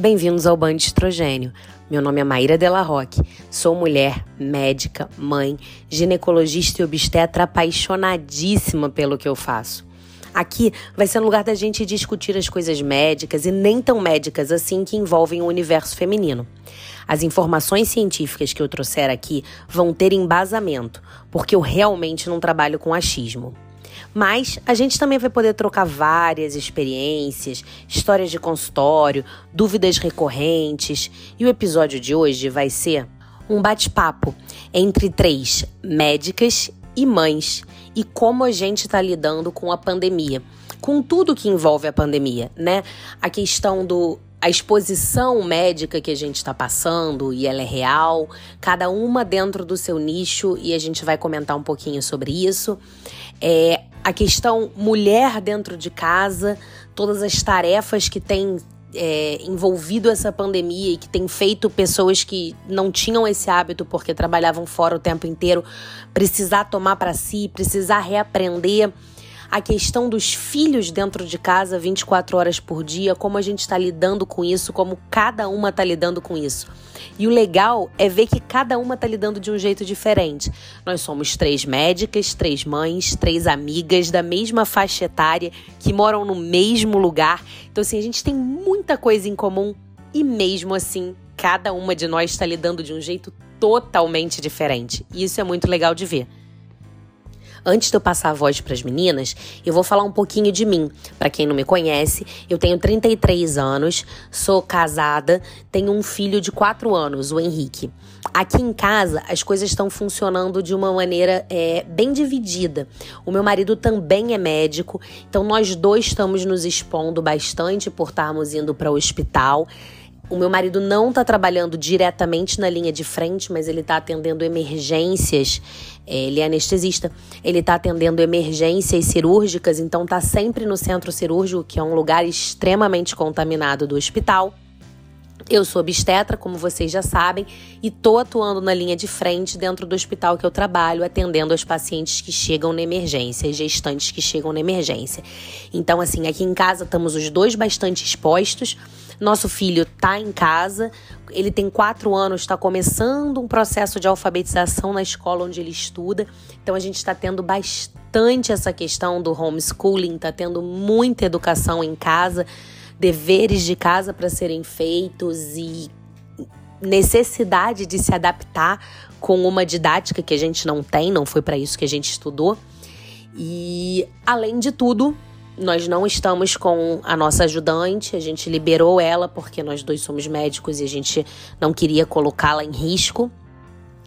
Bem-vindos ao Band Estrogênio. Meu nome é Maíra Della Roque, sou mulher, médica, mãe, ginecologista e obstetra apaixonadíssima pelo que eu faço. Aqui vai ser um lugar da gente discutir as coisas médicas e nem tão médicas assim que envolvem o universo feminino. As informações científicas que eu trouxer aqui vão ter embasamento, porque eu realmente não trabalho com achismo. Mas a gente também vai poder trocar várias experiências, histórias de consultório, dúvidas recorrentes. E o episódio de hoje vai ser um bate-papo entre três médicas e mães e como a gente está lidando com a pandemia, com tudo que envolve a pandemia, né? A questão do a exposição médica que a gente está passando e ela é real, cada uma dentro do seu nicho e a gente vai comentar um pouquinho sobre isso. É, a questão mulher dentro de casa, todas as tarefas que tem é, envolvido essa pandemia e que tem feito pessoas que não tinham esse hábito porque trabalhavam fora o tempo inteiro precisar tomar para si, precisar reaprender a questão dos filhos dentro de casa 24 horas por dia, como a gente está lidando com isso, como cada uma está lidando com isso. E o legal é ver que cada uma está lidando de um jeito diferente. Nós somos três médicas, três mães, três amigas da mesma faixa etária que moram no mesmo lugar. Então, assim, a gente tem muita coisa em comum e mesmo assim, cada uma de nós está lidando de um jeito totalmente diferente. E isso é muito legal de ver. Antes de eu passar a voz para as meninas, eu vou falar um pouquinho de mim. Para quem não me conhece, eu tenho 33 anos, sou casada, tenho um filho de 4 anos, o Henrique. Aqui em casa, as coisas estão funcionando de uma maneira é, bem dividida. O meu marido também é médico, então nós dois estamos nos expondo bastante por estarmos indo para o hospital. O meu marido não está trabalhando diretamente na linha de frente, mas ele está atendendo emergências. É, ele é anestesista. Ele está atendendo emergências cirúrgicas, então está sempre no centro cirúrgico, que é um lugar extremamente contaminado do hospital. Eu sou obstetra, como vocês já sabem, e estou atuando na linha de frente dentro do hospital que eu trabalho, atendendo os pacientes que chegam na emergência, gestantes que chegam na emergência. Então, assim, aqui em casa estamos os dois bastante expostos. Nosso filho está em casa, ele tem quatro anos, está começando um processo de alfabetização na escola onde ele estuda. Então a gente está tendo bastante essa questão do homeschooling, está tendo muita educação em casa, deveres de casa para serem feitos e necessidade de se adaptar com uma didática que a gente não tem, não foi para isso que a gente estudou. E além de tudo, nós não estamos com a nossa ajudante, a gente liberou ela porque nós dois somos médicos e a gente não queria colocá-la em risco.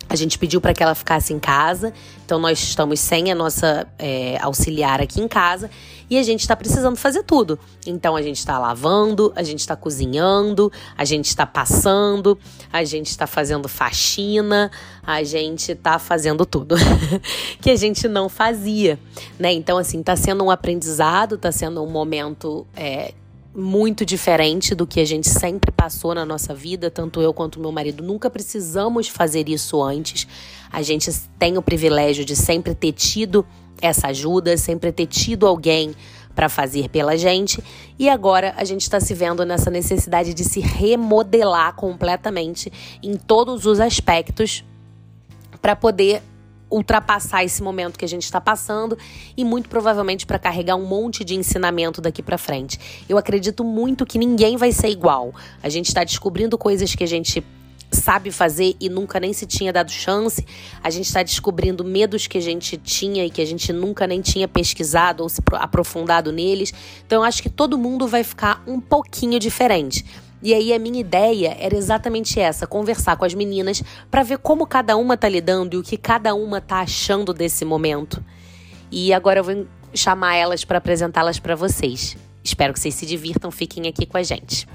A gente pediu para que ela ficasse em casa, então nós estamos sem a nossa é, auxiliar aqui em casa e a gente está precisando fazer tudo. Então a gente está lavando, a gente está cozinhando, a gente está passando, a gente está fazendo faxina, a gente está fazendo tudo que a gente não fazia, né? Então assim está sendo um aprendizado, está sendo um momento é, muito diferente do que a gente sempre passou na nossa vida, tanto eu quanto meu marido nunca precisamos fazer isso antes. A gente tem o privilégio de sempre ter tido essa ajuda, sempre ter tido alguém para fazer pela gente, e agora a gente está se vendo nessa necessidade de se remodelar completamente em todos os aspectos para poder ultrapassar esse momento que a gente está passando e muito provavelmente para carregar um monte de ensinamento daqui para frente. Eu acredito muito que ninguém vai ser igual. A gente está descobrindo coisas que a gente sabe fazer e nunca nem se tinha dado chance. A gente está descobrindo medos que a gente tinha e que a gente nunca nem tinha pesquisado ou se aprofundado neles. Então eu acho que todo mundo vai ficar um pouquinho diferente. E aí a minha ideia era exatamente essa, conversar com as meninas para ver como cada uma tá lidando e o que cada uma tá achando desse momento. E agora eu vou chamar elas para apresentá-las para vocês. Espero que vocês se divirtam, fiquem aqui com a gente.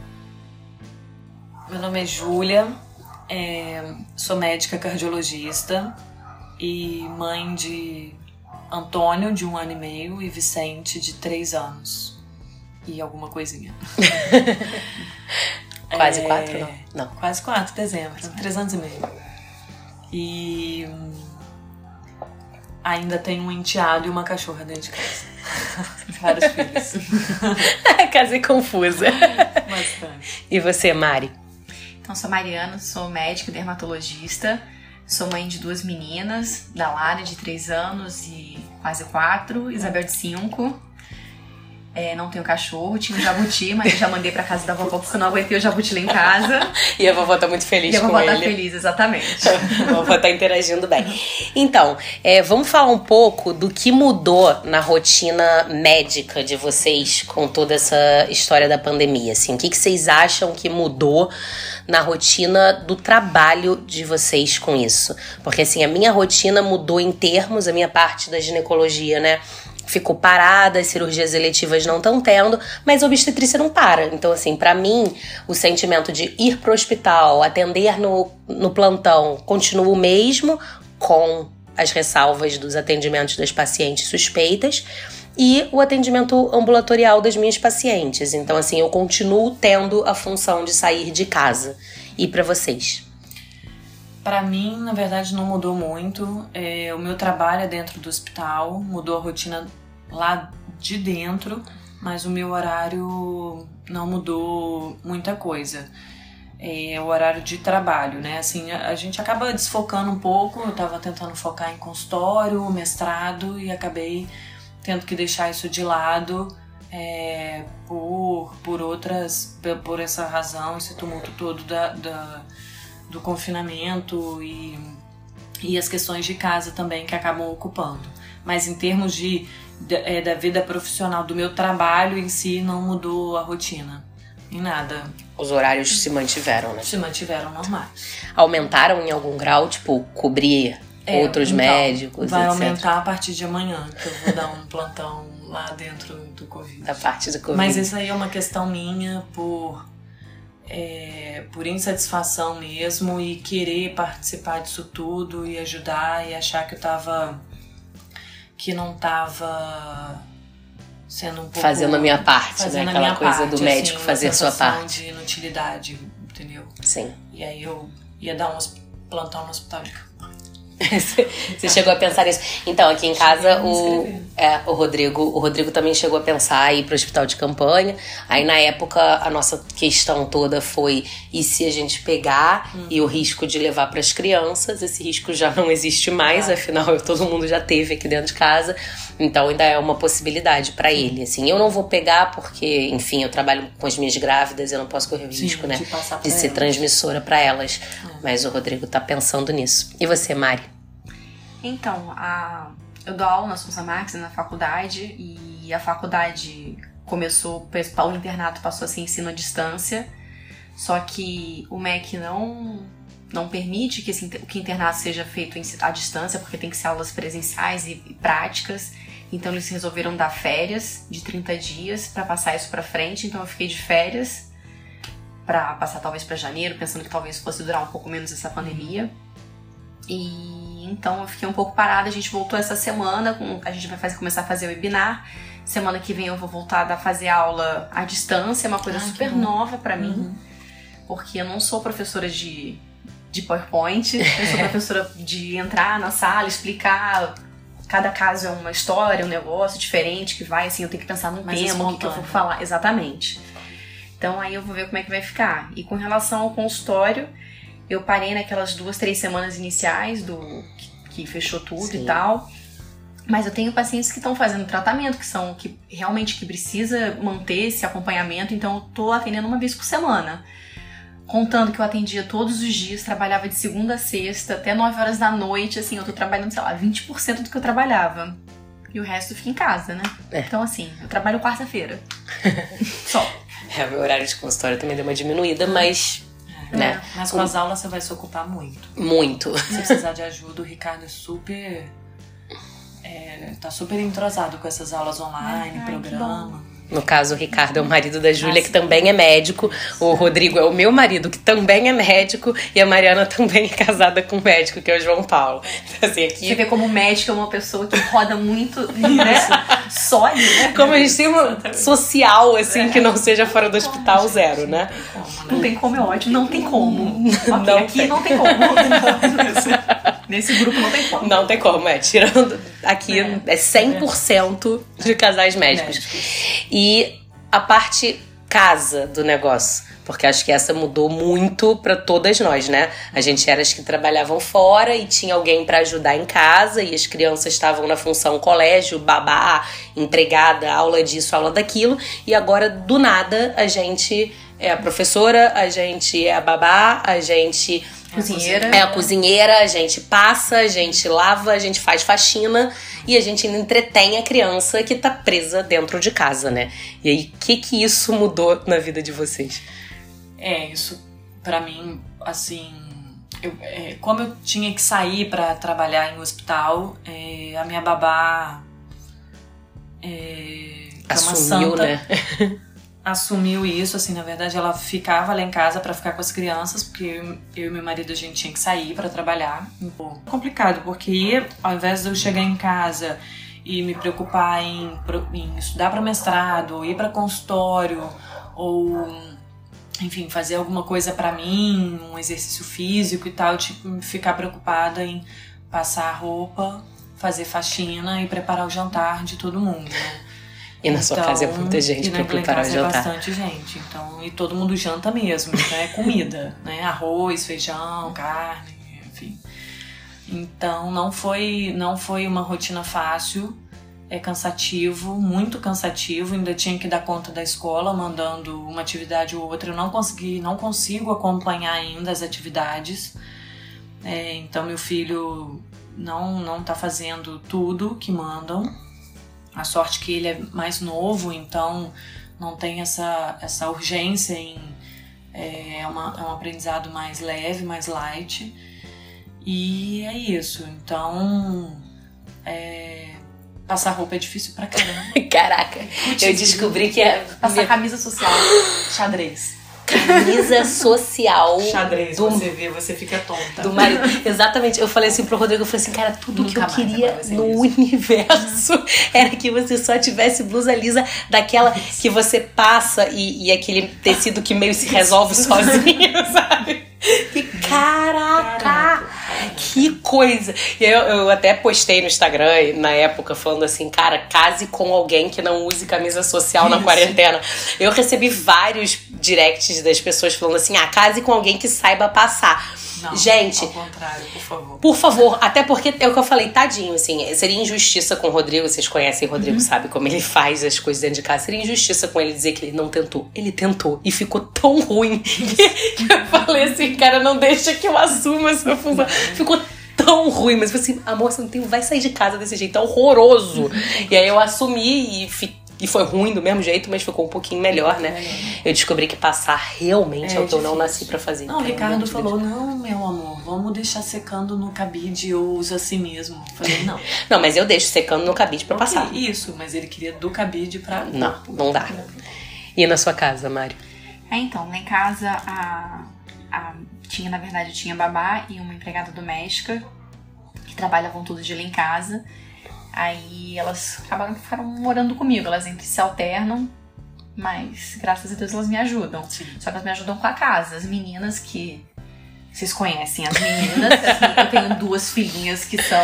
Meu nome é Júlia, é, sou médica cardiologista e mãe de Antônio, de um ano e meio, e Vicente, de três anos. E alguma coisinha. Quase é, quatro, não? Não. Quase quatro, dezembro. Três anos e meio. E ainda tenho um enteado e uma cachorra dentro de casa. Vários filhos. Casei confusa. Bastante. E você, Mari? Então, sou Mariana, sou médica dermatologista. Sou mãe de duas meninas, da Lara, de 3 anos e quase 4, Isabel, de 5. É, não tenho cachorro, tinha um jabuti, mas eu já mandei pra casa da vovó porque eu não aguentei o jabuti lá em casa. e a vovó tá muito feliz e a com vovó ele. tá feliz, exatamente. a vovó tá interagindo bem. Então, é, vamos falar um pouco do que mudou na rotina médica de vocês com toda essa história da pandemia. Assim, o que, que vocês acham que mudou na rotina do trabalho de vocês com isso? Porque assim, a minha rotina mudou em termos, a minha parte da ginecologia, né? Ficou parada, as cirurgias eletivas não estão tendo, mas a obstetrícia não para. Então, assim, para mim, o sentimento de ir pro hospital, atender no, no plantão, continua o mesmo, com as ressalvas dos atendimentos das pacientes suspeitas e o atendimento ambulatorial das minhas pacientes. Então, assim, eu continuo tendo a função de sair de casa. E para vocês? Para mim, na verdade, não mudou muito. É, o meu trabalho é dentro do hospital, mudou a rotina lá de dentro, mas o meu horário não mudou muita coisa. É o horário de trabalho, né? Assim, a, a gente acaba desfocando um pouco. Eu tava tentando focar em consultório, mestrado e acabei tendo que deixar isso de lado é, por, por outras, por essa razão, esse tumulto todo da, da do confinamento e, e as questões de casa também que acabam ocupando. Mas em termos de, de é, da vida profissional, do meu trabalho em si, não mudou a rotina. Em nada. Os horários se mantiveram, né? Se mantiveram normais. Aumentaram em algum grau, tipo, cobrir é, outros então, médicos? Vai etc. aumentar a partir de amanhã, que eu vou dar um plantão lá dentro do Covid. Da parte do Covid. Mas isso aí é uma questão minha por é, por insatisfação mesmo e querer participar disso tudo e ajudar e achar que eu tava que não tava sendo um pouco fazendo a minha parte, né? Aquela coisa parte, do médico assim, fazer a sua parte. de inutilidade, entendeu? Sim. E aí eu ia dar um plantão no hospital de campo. Você chegou a pensar nisso. Então, aqui em casa, o, é, o Rodrigo o Rodrigo também chegou a pensar em ir para o hospital de campanha. Aí, na época, a nossa questão toda foi: e se a gente pegar Uhum. e o risco de levar para as crianças? Esse risco já não existe mais, É. afinal, todo mundo já teve aqui dentro de casa. Então, ainda é uma possibilidade para ele. Assim, eu não vou pegar porque, enfim, eu trabalho com as minhas grávidas, eu não posso correr o Sim, risco, né? de De ser transmissora para elas. É. Mas o Rodrigo tá pensando nisso. E você, Mari? Então, a... eu dou aula na Sousa Marques na faculdade e a faculdade começou, o internato passou a ser ensino à distância, só que o MEC não não permite que, esse, que o internato seja feito à distância, porque tem que ser aulas presenciais e, e práticas. Então eles resolveram dar férias de 30 dias para passar isso para frente. Então eu fiquei de férias para passar talvez para janeiro, pensando que talvez fosse durar um pouco menos essa pandemia. E então eu fiquei um pouco parada, a gente voltou essa semana, com, a gente vai fazer, começar a fazer o webinar. Semana que vem eu vou voltar a fazer aula à distância, é uma coisa Ah, super nova para mim, Uhum. porque eu não sou professora de, de PowerPoint, eu sou professora de entrar na sala, explicar. Cada caso é uma história, um negócio diferente que vai, assim, eu tenho que pensar num Mais tema, o que, que eu vou falar. Exatamente. Então aí eu vou ver como é que vai ficar. E com relação ao consultório, eu parei naquelas duas, três semanas iniciais do que, que fechou tudo Sim. e tal. Mas eu tenho pacientes que estão fazendo tratamento, que são que realmente que precisa manter esse acompanhamento, então eu tô atendendo uma vez por semana. Contando que eu atendia todos os dias, trabalhava de segunda a sexta, até 9 horas da noite, assim, eu tô trabalhando, sei lá, 20% do que eu trabalhava. E o resto fica em casa, né? É. Então, assim, eu trabalho quarta-feira. Só. É, meu horário de consultório também deu uma diminuída, mas. Né? Mas com as aulas você vai se ocupar muito. Muito. Se precisar de ajuda, o Ricardo é super. é, tá super entrosado com essas aulas online, Ai, programa. No caso, o Ricardo é o marido da Júlia, Ah, que também é médico. O Rodrigo é o meu marido, que também é médico. E a Mariana também é casada com um médico, que é o João Paulo. Então, assim, Você aqui. vê como médico é uma pessoa que roda muito, né? Sólida, né? Como a gente tem uma social, assim, que não seja fora do hospital, zero, né? Né? Não tem como, é ótimo. Não tem como. Ok, Não aqui tem. não tem como. Nesse grupo não tem como. Não tem como, é. Tirando aqui, é, é 100% é. de casais médicos. médicos. E a parte casa do negócio. Porque acho que essa mudou muito para todas nós, né? A gente era as que trabalhavam fora e tinha alguém para ajudar em casa e as crianças estavam na função colégio, babá, empregada, aula disso, aula daquilo. E agora, do nada, a gente é a professora, a gente é a babá, a gente cozinheira. É a cozinheira, a gente passa, a gente lava, a gente faz faxina e a gente ainda entretém a criança que tá presa dentro de casa, né? E aí, o que que isso mudou na vida de vocês? É, isso para mim, assim, eu, é, como eu tinha que sair para trabalhar em hospital, é, a minha babá é, é assumiu, santa, né? assumiu isso, assim, na verdade ela ficava lá em casa para ficar com as crianças, porque eu, e meu marido a gente tinha que sair para trabalhar. Pô, complicado, porque ao invés de eu chegar em casa e me preocupar em, em estudar para mestrado, ou ir para consultório, ou enfim, fazer alguma coisa para mim, um exercício físico e tal, tipo, ficar preocupada em passar roupa, fazer faxina e preparar o jantar de todo mundo, né? E na então, sua casa é muita gente para preparar o jantar. É bastante gente, então, e todo mundo janta mesmo, então é comida, né? Arroz, feijão, carne, enfim. Então não foi, não foi uma rotina fácil é cansativo, muito cansativo. Ainda tinha que dar conta da escola, mandando uma atividade ou outra. Eu não consegui, não consigo acompanhar ainda as atividades. É, então meu filho não não está fazendo tudo que mandam. A sorte que ele é mais novo, então não tem essa essa urgência em é, é uma, é um aprendizado mais leve, mais light. E é isso. Então é, Passar roupa é difícil pra caramba. Caraca, eu descobri que é. Passar minha... camisa social. Xadrez. Camisa social. Xadrez, do... você vê, você fica tonta. Do marido. Exatamente. Eu falei assim pro Rodrigo, eu falei assim, cara, tudo Nunca que eu queria no isso. universo era que você só tivesse blusa lisa daquela que você passa e, e aquele tecido que meio se resolve sozinho, sabe? Que caraca! caraca. Que coisa! E eu, eu até postei no Instagram na época falando assim, cara, case com alguém que não use camisa social Isso. na quarentena. Eu recebi vários directs das pessoas falando assim, ah, case com alguém que saiba passar. Não, Gente. Ao contrário, por favor. Por favor, até porque é o que eu falei, tadinho, assim, seria injustiça com o Rodrigo, vocês conhecem o Rodrigo, uhum. sabe como ele faz as coisas dentro de casa. Seria injustiça com ele dizer que ele não tentou. Ele tentou e ficou tão ruim que, que eu falei assim, cara, não deixa que eu assuma essa função. Ficou tão ruim, mas eu falei assim, amor, você não tem, vai sair de casa desse jeito, é horroroso. E aí eu assumi e fiquei e foi ruim do mesmo jeito, mas ficou um pouquinho melhor, né? Eu descobri que passar realmente é, é o que eu não nasci para fazer. Não, o Ricardo falou: não, meu amor, vamos deixar secando no cabide, eu uso assim mesmo. Eu falei, não. não, mas eu deixo secando no cabide para passar. Isso, mas ele queria do cabide pra. Não, não dá. E na sua casa, Mário? É, então, lá em casa a, a, tinha, na verdade, tinha babá e uma empregada doméstica que trabalhavam tudo de lá em casa. Aí elas acabaram que ficaram morando comigo, elas entre se alternam, mas graças a Deus elas me ajudam. Sim. Só que elas me ajudam com a casa. As meninas que vocês conhecem as meninas. Assim, eu tenho duas filhinhas que são.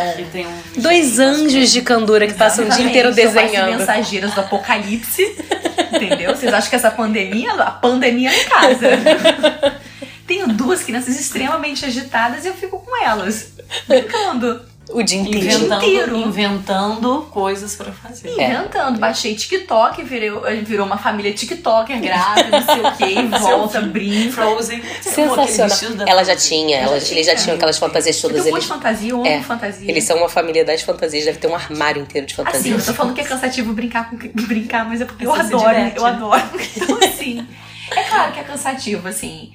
Um Dois anjos de candura que passam o dia inteiro desenhando. mensageiras do apocalipse. Entendeu? Vocês acham que essa pandemia, a pandemia é em casa. tenho duas crianças extremamente agitadas e eu fico com elas, brincando. O dia inteiro. Inventando, inventando coisas para fazer. Inventando. É. Baixei TikTok, virou, virou uma família TikToker grávida, não sei o que, volta, brinca. Frozen. Sensacional. Ela já tinha, ela, já eles já tinham aquelas fantasias todas. Um monte de fantasia, eu amo é, fantasia. Eles são uma família das fantasias, deve ter um armário inteiro de fantasias. Assim, eu tô falando que é cansativo brincar com brincar, mas é porque eu adoro, eu adoro. Então, assim, é claro que é cansativo, assim.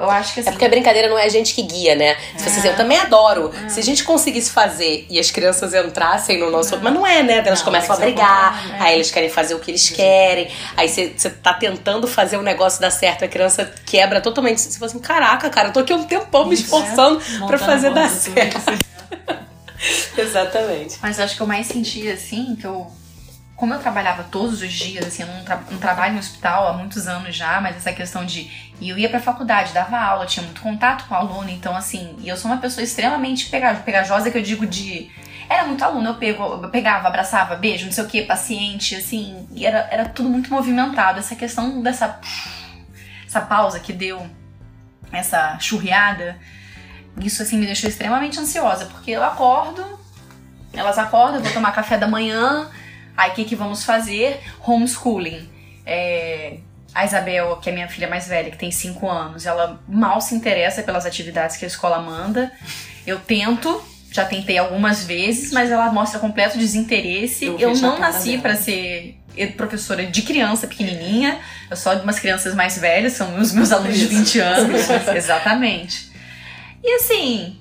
Eu acho que assim... É porque a brincadeira não é a gente que guia, né? Se você é. eu também adoro. É. Se a gente conseguisse fazer e as crianças entrassem no nosso. É. Mas não é, né? Elas não, começam a brigar, bom, né? aí eles querem fazer o que eles querem. Aí você, tá tentando fazer o negócio dar certo, a criança quebra totalmente. Você fala assim: caraca, cara, eu tô aqui um tempão me esforçando é. para fazer dar certo. Exatamente. Mas acho que eu mais senti assim, que eu como eu trabalhava todos os dias, assim, eu não, tra não trabalho em hospital há muitos anos já, mas essa questão de. E eu ia pra faculdade, dava aula, tinha muito contato com aluno, então assim, e eu sou uma pessoa extremamente pegajosa, que eu digo de. Era muito aluno, eu, pego, eu pegava, abraçava, beijo, não sei o que, paciente, assim, e era, era tudo muito movimentado. Essa questão dessa. essa pausa que deu, essa churriada, isso assim me deixou extremamente ansiosa, porque eu acordo, elas acordam, eu vou tomar café da manhã Aí o que, que vamos fazer? Homeschooling. É, a Isabel, que é minha filha mais velha, que tem 5 anos, ela mal se interessa pelas atividades que a escola manda. Eu tento, já tentei algumas vezes, mas ela mostra completo desinteresse. Eu, eu não nasci para ser professora de criança pequenininha, eu sou de umas crianças mais velhas, são os meus alunos de 20 anos. Exatamente. E assim,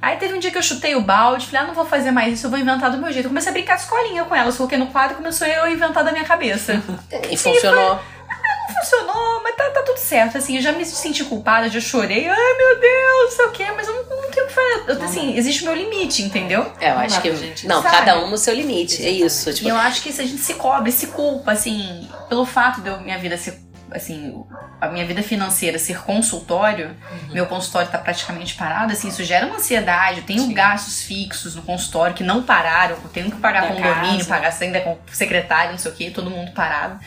Aí teve um dia que eu chutei o balde, falei, ah, não vou fazer mais isso, eu vou inventar do meu jeito. Eu comecei a brincar de escolinha com elas, coloquei no quadro e começou eu a inventar da minha cabeça. E funcionou. E foi, ah, não funcionou, mas tá, tá, tudo certo, assim, eu já me senti culpada, já chorei, ai meu Deus, não sei o quê, mas eu não, não tenho o que fazer. Assim, existe o meu limite, entendeu? É, eu não acho que. Gente, não, sabe? cada um no seu limite, é isso. Tipo... E eu acho que se a gente se cobre, se culpa, assim, pelo fato de eu, minha vida ser assim, a minha vida financeira ser consultório, uhum. meu consultório está praticamente parado, assim, isso gera uma ansiedade. Eu tenho Sim. gastos fixos no consultório que não pararam, eu tenho que pagar da condomínio, casa. pagar ainda com secretário, não sei o que, todo mundo parado.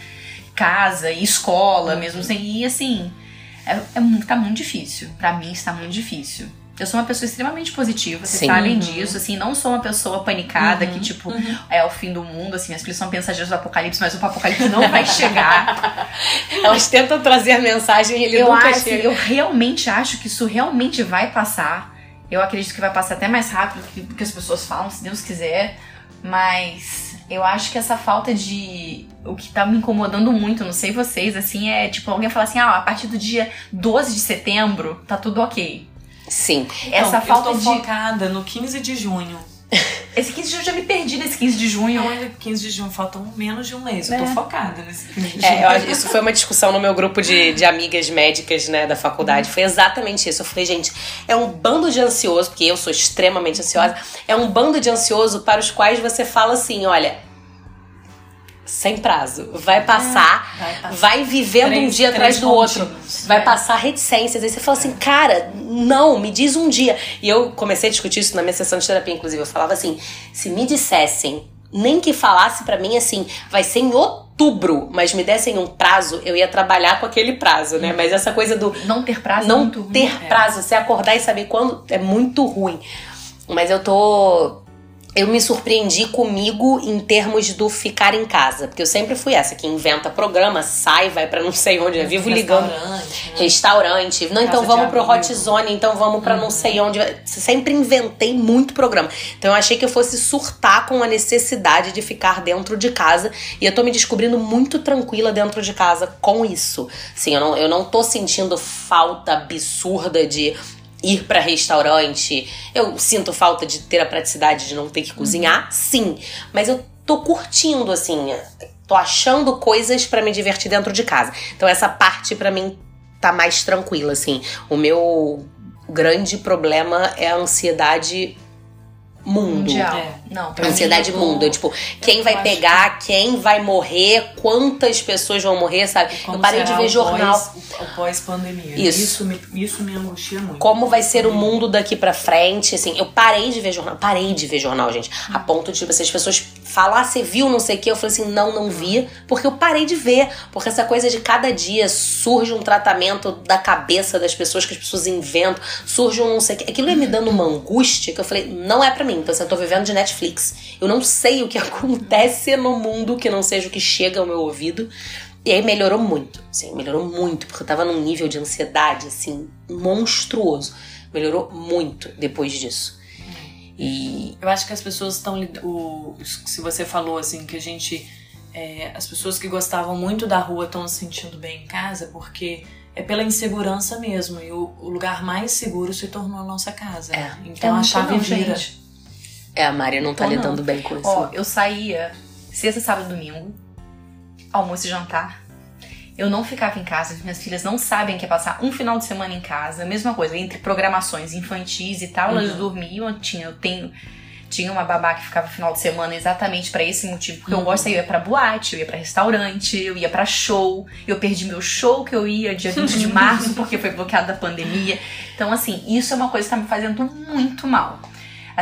Casa e escola uhum. mesmo, assim, e assim, é, é, tá muito difícil. para mim está muito difícil. Eu sou uma pessoa extremamente positiva, vocês Sim. sabem uhum. disso, assim, não sou uma pessoa panicada uhum. que, tipo, uhum. é o fim do mundo, assim, as pessoas são pensageiras do apocalipse, mas o apocalipse não vai chegar. Elas tentam trazer a mensagem e ele eu nunca acho, chega. Eu realmente acho que isso realmente vai passar. Eu acredito que vai passar até mais rápido do que as pessoas falam, se Deus quiser. Mas eu acho que essa falta de. O que tá me incomodando muito, não sei vocês, assim, é tipo alguém falar assim: ah, a partir do dia 12 de setembro tá tudo ok. Sim. Essa então, falta eu tô de... focada no 15 de junho. Esse 15 de junho eu já me perdi nesse 15 de junho. Não, 15 de junho faltam menos de um mês. É. Eu tô é. focada nesse 15 de é, junho. isso foi uma discussão no meu grupo de, de amigas médicas, né, da faculdade. Foi exatamente isso. Eu falei, gente, é um bando de ansioso, porque eu sou extremamente ansiosa. É um bando de ansioso para os quais você fala assim: olha, sem prazo. Vai passar, é, vai, passar. vai vivendo três, um dia atrás do outro. Vai é. passar reticências. Aí você fala assim, cara, não, me diz um dia. E eu comecei a discutir isso na minha sessão de terapia, inclusive. Eu falava assim: se me dissessem, nem que falasse para mim assim, vai ser em outubro, mas me dessem um prazo, eu ia trabalhar com aquele prazo, né? Mas essa coisa do. Não ter prazo Não é ter ruim, prazo, é. você acordar e saber quando é muito ruim. Mas eu tô eu me surpreendi comigo em termos do ficar em casa. Porque eu sempre fui essa que inventa programa, sai, vai para não sei onde, eu vivo ligando. Restaurante. Né? Restaurante. Não, então vamos pro Hot Zone, então vamos para uhum. não sei onde. Sempre inventei muito programa. Então eu achei que eu fosse surtar com a necessidade de ficar dentro de casa. E eu tô me descobrindo muito tranquila dentro de casa com isso. Sim, eu não, eu não tô sentindo falta absurda de ir para restaurante. Eu sinto falta de ter a praticidade de não ter que cozinhar, uhum. sim, mas eu tô curtindo assim, tô achando coisas para me divertir dentro de casa. Então essa parte para mim tá mais tranquila assim. O meu grande problema é a ansiedade mundo. Mundial. É. Não, ansiedade mundo. Tipo, quem vai pegar, que... quem vai morrer, quantas pessoas vão morrer, sabe? Eu parei de ver jornal. Pós, o pós-pandemia. Isso. Isso me, isso me angustia muito. Como vai ser o mundo daqui pra frente, assim. Eu parei de ver jornal. Parei de ver jornal, gente. A ponto de, tipo, assim, as pessoas falar, você viu não sei o que? Eu falei assim, não, não vi. Porque eu parei de ver. Porque essa coisa de cada dia surge um tratamento da cabeça das pessoas que as pessoas inventam. Surge um não sei o que. Aquilo ia me dando uma angústia que eu falei, não é para mim. Então, assim, eu tô vivendo de Netflix. Eu não sei o que acontece no mundo que não seja o que chega ao meu ouvido. E aí melhorou muito, sim, melhorou muito, porque eu tava num nível de ansiedade, assim, monstruoso. Melhorou muito depois disso. E... Eu acho que as pessoas estão. Se você falou, assim, que a gente. É, as pessoas que gostavam muito da rua estão se sentindo bem em casa porque é pela insegurança mesmo. E o, o lugar mais seguro se tornou a nossa casa. É. Então é a chave vira. Gente. É, a Mari não tá lidando não. bem com isso. Ó, eu saía sexta, sábado domingo, almoço e jantar. Eu não ficava em casa, minhas filhas não sabem que é passar um final de semana em casa. Mesma coisa, entre programações infantis e tal, uhum. elas dormiam, eu tinha, eu tenho Tinha uma babá que ficava final de semana exatamente para esse motivo, porque eu gosto, eu ia pra boate, eu ia pra restaurante, eu ia pra show, eu perdi meu show que eu ia dia 20 de março porque foi bloqueado da pandemia. Então, assim, isso é uma coisa que tá me fazendo muito mal.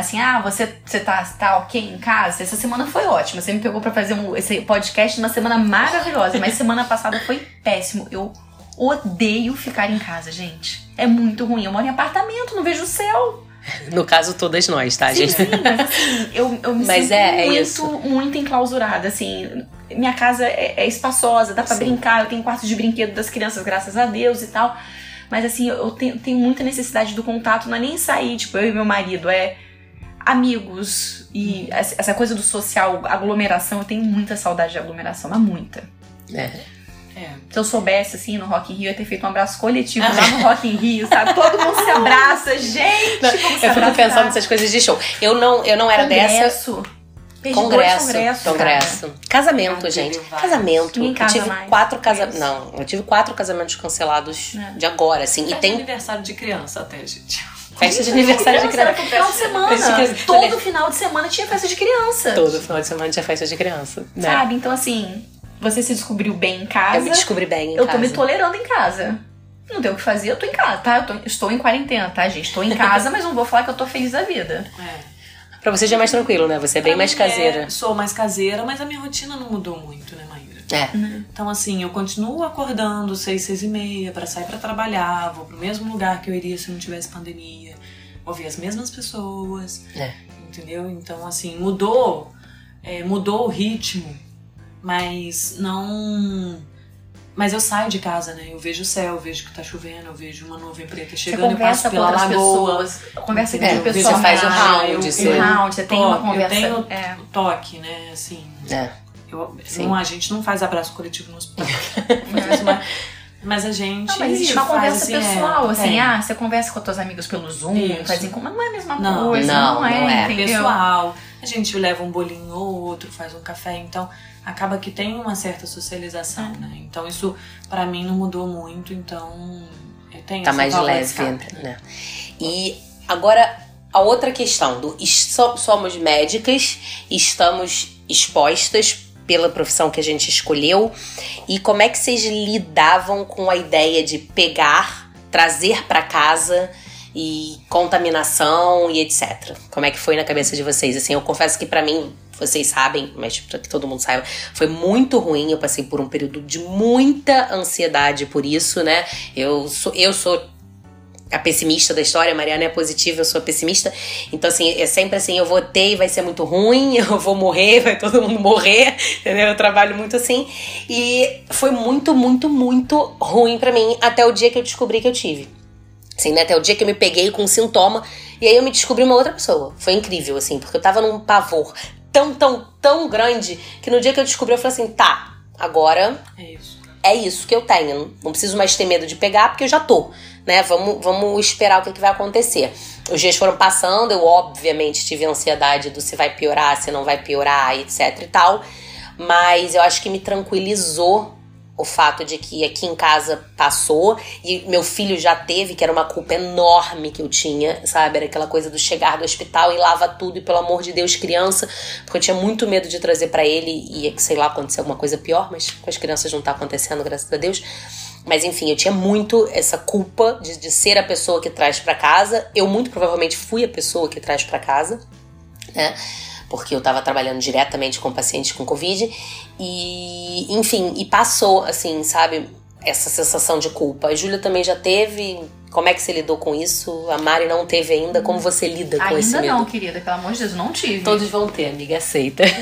Assim, ah, você, você tá, tá ok em casa? Essa semana foi ótima. Você me pegou para fazer um, esse podcast numa semana maravilhosa, mas semana passada foi péssimo. Eu odeio ficar em casa, gente. É muito ruim. Eu moro em apartamento, não vejo o céu. No caso, todas nós, tá, Sim, gente? sim, mas assim, eu, eu me Mas sinto é- é muito, isso. muito enclausurada, assim. Minha casa é, é espaçosa, dá pra Sim. brincar, eu tenho quarto de brinquedo das crianças, graças a Deus e tal. Mas assim, eu tenho, tenho muita necessidade do contato, não é nem sair, tipo, eu e meu marido, é amigos e essa coisa do social, aglomeração, eu tenho muita saudade de aglomeração, mas muita. É. É. Se eu soubesse, assim, no Rock in Rio, eu ia ter feito um abraço coletivo lá no Rock in Rio, sabe? Todo mundo se abraça, gente! Não, como se eu fico abraçar. pensando nessas coisas de show. Eu não, eu não era dessa. Congresso. Perdi dois Congresso, congressos, congresso. Casamento, Ah, gente. vários. Casamento. Eu tive mais. quatro casamentos. Não, eu tive quatro casamentos cancelados É. de agora, assim. E Festa de tem aniversário de criança até, gente. Festa de aniversário de Criança, criança. Final de semana. De. Todo final de semana tinha festa de criança. Todo final de semana tinha festa de criança. Né? Sabe? Então, assim, você se descobriu bem em casa. Eu me descobri bem em Eu casa. tô me tolerando em casa. Não tem o que fazer, eu tô em casa, tá? Eu tô- estou em quarentena, tá, gente? Estou em casa, mas não vou falar que eu tô feliz da vida. É. Pra você já é mais tranquilo, né? Você é bem Pra mais mim, caseira. é, sou mais caseira, mas a minha rotina não mudou muito, né, Maíra? É. Então, assim, eu continuo acordando seis, seis e meia pra sair pra trabalhar, vou pro mesmo lugar que eu iria se não tivesse pandemia, vou ver as mesmas pessoas, É. entendeu? Então, assim, mudou, é, mudou o ritmo, mas não. Mas eu saio de casa, né? Eu vejo o céu, eu vejo que tá chovendo, eu vejo uma nuvem preta Você chegando, eu passo conversa com pela outras lagoa. pessoas. Conversa com É, outra você faz o round, você- round, você tem uma conversa. Eu tenho É. toque, né? Assim, É. eu, Sim. não, a gente não faz abraço coletivo no hospital. mas, uma- mas a gente. Não, mas existe uma conversa assim, é, pessoal, assim, tem. ah, você conversa com teus amigos pelo Zoom, Isso. faz em mas não é a mesma Não, coisa, não, não, é, não é. pessoal. A gente leva um bolinho ou outro, faz um café, então acaba que tem uma certa socialização, É. né? Então isso pra mim não mudou muito, então eu tenho Tá mais leve, né? E agora a outra questão do somos médicas, estamos expostas pela profissão que a gente escolheu e como é que vocês lidavam com a ideia de pegar, trazer pra casa e contaminação e etc. Como é que foi na cabeça de vocês? Assim, eu confesso que pra mim vocês sabem, mas pra que todo mundo saiba, foi muito ruim. Eu passei por um período de muita ansiedade por isso, né? Eu sou, eu sou a pessimista da história, a Mariana é positiva, eu sou a pessimista. Então, assim, é sempre assim, eu vou ter e vai ser muito ruim, eu vou morrer, vai todo mundo morrer, entendeu? Eu trabalho muito assim. E foi muito, muito, muito ruim pra mim até o dia que eu descobri que eu tive. Assim, né? Até o dia que eu me peguei com um sintoma e aí eu me descobri uma outra pessoa. Foi incrível, assim, porque eu tava num pavor tão, tão, tão grande que no dia que eu descobri eu falei assim, tá, agora É isso. é isso que eu tenho. Não preciso mais ter medo de pegar, porque eu já tô. Né? Vamos, vamos esperar o que, que vai acontecer. Os dias foram passando, eu obviamente tive ansiedade do se vai piorar, se não vai piorar, etc e tal. Mas eu acho que me tranquilizou o fato de que aqui em casa passou e meu filho já teve, que era uma culpa enorme que eu tinha, sabe? Era aquela coisa do chegar do hospital e lava tudo e pelo amor de Deus, criança, porque eu tinha muito medo de trazer pra ele e sei lá acontecer alguma coisa pior, mas com as crianças não tá acontecendo, graças a Deus. Mas enfim, eu tinha muito essa culpa de, de ser a pessoa que traz pra casa. Eu muito provavelmente fui a pessoa que traz pra casa, né? Porque eu tava trabalhando diretamente com pacientes com Covid. E, enfim, e passou, assim, sabe? Essa sensação de culpa. A Júlia também já teve. Como é que você lidou com isso? A Mari não teve ainda. Como você lida com esse Ainda medo? não, querida, pelo amor de Deus, não tive. Todos vão ter, amiga, aceita.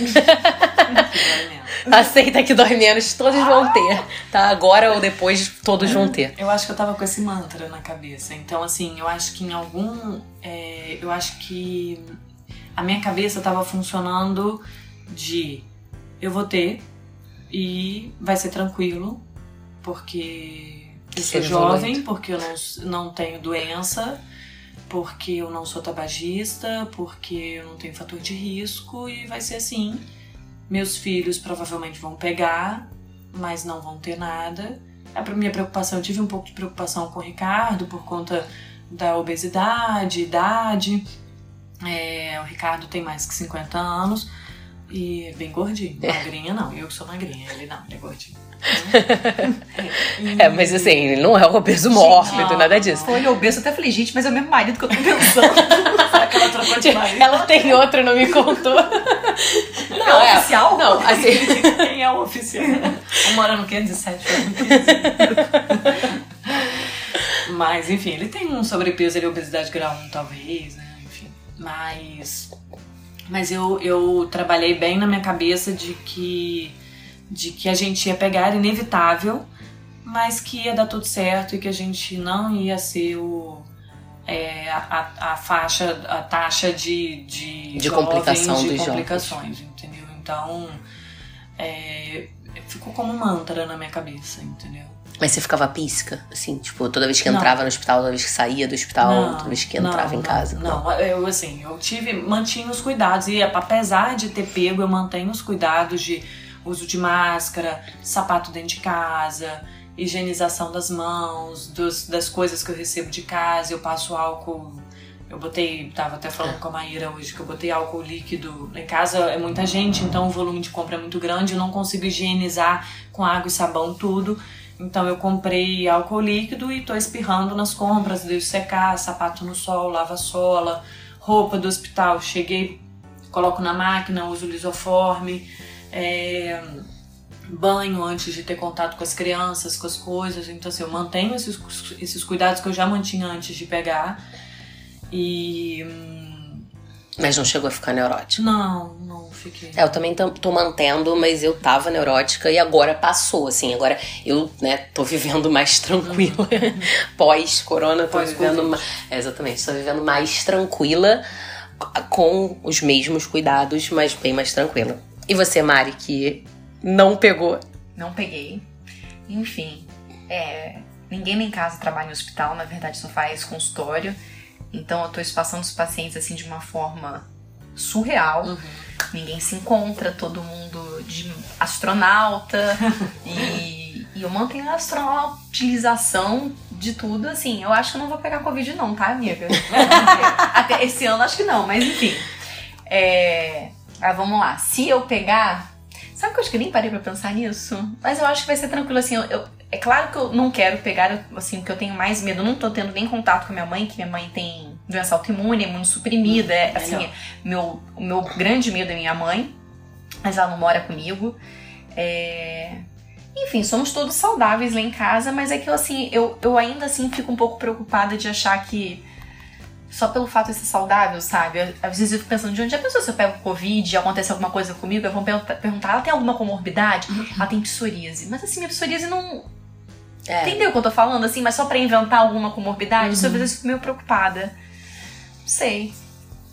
Aceita que dói menos, todos vão ter. Tá? Agora ou depois, todos vão ter. Eu acho que eu tava com esse mantra na cabeça. Então, assim, eu acho que em algum. é, eu acho que a minha cabeça tava funcionando de eu vou ter e vai ser tranquilo, porque eu sou Ser jovem, porque eu não, não tenho doença, porque eu não sou tabagista, porque eu não tenho fator de risco e vai ser assim. Meus filhos provavelmente vão pegar, mas não vão ter nada. A minha preocupação, eu tive um pouco de preocupação com o Ricardo por conta da obesidade, idade. É, o Ricardo tem mais que 50 anos e é bem gordinho. Magrinha não, eu que sou magrinha, ele não, ele é gordinho. É, mas assim, ele não é um obeso mórbido, não, nada disso. Foi ele obeso, até falei, gente, mas é o mesmo marido que eu tô pensando. Será que ela trocou de marido? Ela tem outro, não me contou. Não, é oficial? Não, assim. Quem é o oficial? Um mora no 507, foi no 15. Mas, enfim, ele tem um sobrepeso, ele é obesidade grau 1, talvez, né? Enfim. Mas. Mas eu, eu trabalhei bem na minha cabeça de que, de que a gente ia pegar, era inevitável, mas que ia dar tudo certo e que a gente não ia ser o. É, a, a faixa, a taxa de, de, De complicação de complicações, entendeu? Então, é, ficou como um mantra na minha cabeça, entendeu? Mas você ficava pisca, assim, tipo, toda vez que Não. entrava no hospital, toda vez que saía do hospital, Não, toda vez que não, entrava em não, casa. Não, eu assim, eu tive, mantinha os cuidados e apesar de ter pego, eu mantenho os cuidados de uso de máscara, sapato dentro de casa, higienização das mãos, dos, das coisas que eu recebo de casa, eu passo álcool. Eu botei, tava até falando com a Maíra hoje que eu botei álcool líquido. Em casa é muita gente, então o volume de compra é muito grande, eu não consigo higienizar com água e sabão tudo. Então eu comprei álcool líquido e tô espirrando nas compras, deixo secar, sapato no sol, lava sola, roupa do hospital, cheguei, coloco na máquina, uso lisoforme, é, banho antes de ter contato com as crianças, com as coisas. Então assim, eu mantenho esses, esses cuidados que eu já mantinha antes de pegar. E. hum, Mas não chegou a ficar neurótico. Não, não fiquei. É, eu também tô, mantendo, mas eu tava neurótica e agora passou, assim. Agora eu, né, tô vivendo mais tranquila. Pós-corona, tô Pós-Covid. vivendo. ma- É, exatamente, tô vivendo mais tranquila, com os mesmos cuidados, mas bem mais tranquila. E você, Mari, que não pegou? Não peguei. Enfim, é, ninguém em casa trabalha em hospital, na verdade só faz consultório. Então eu tô passando os pacientes assim de uma forma surreal. Uhum. Ninguém se encontra, todo mundo de astronauta. e, e eu mantenho a astronautilização de tudo, assim. Eu acho que eu não vou pegar Covid, não, tá, amiga? Até esse ano acho que não, mas enfim. É, ah, vamos lá. Se eu pegar. Sabe que eu acho que eu nem parei pra pensar nisso? Mas eu acho que vai ser tranquilo, assim. eu- eu- é claro que eu não quero pegar, assim, porque eu tenho mais medo. Eu não tô tendo nem contato com a minha mãe, que minha mãe tem doença autoimune, é imunossuprimida. É, assim, Melhor. meu, o meu grande medo é minha mãe, mas ela não mora comigo. É, Enfim, somos todos saudáveis lá em casa, mas é que eu, assim, eu, eu ainda assim fico um pouco preocupada de achar que só pelo fato de ser saudável, sabe? Eu- Às vezes eu fico pensando, de onde já pensou se eu pego Covid e acontece alguma coisa comigo? Eu vou perguntar, ela tem alguma comorbidade? Ela tem psoríase. Mas assim, minha psoríase não. É, Entendeu o que eu tô falando? Assim, mas só pra inventar alguma comorbidade? Isso às Uhum. vezes eu fico meio preocupada. Não sei.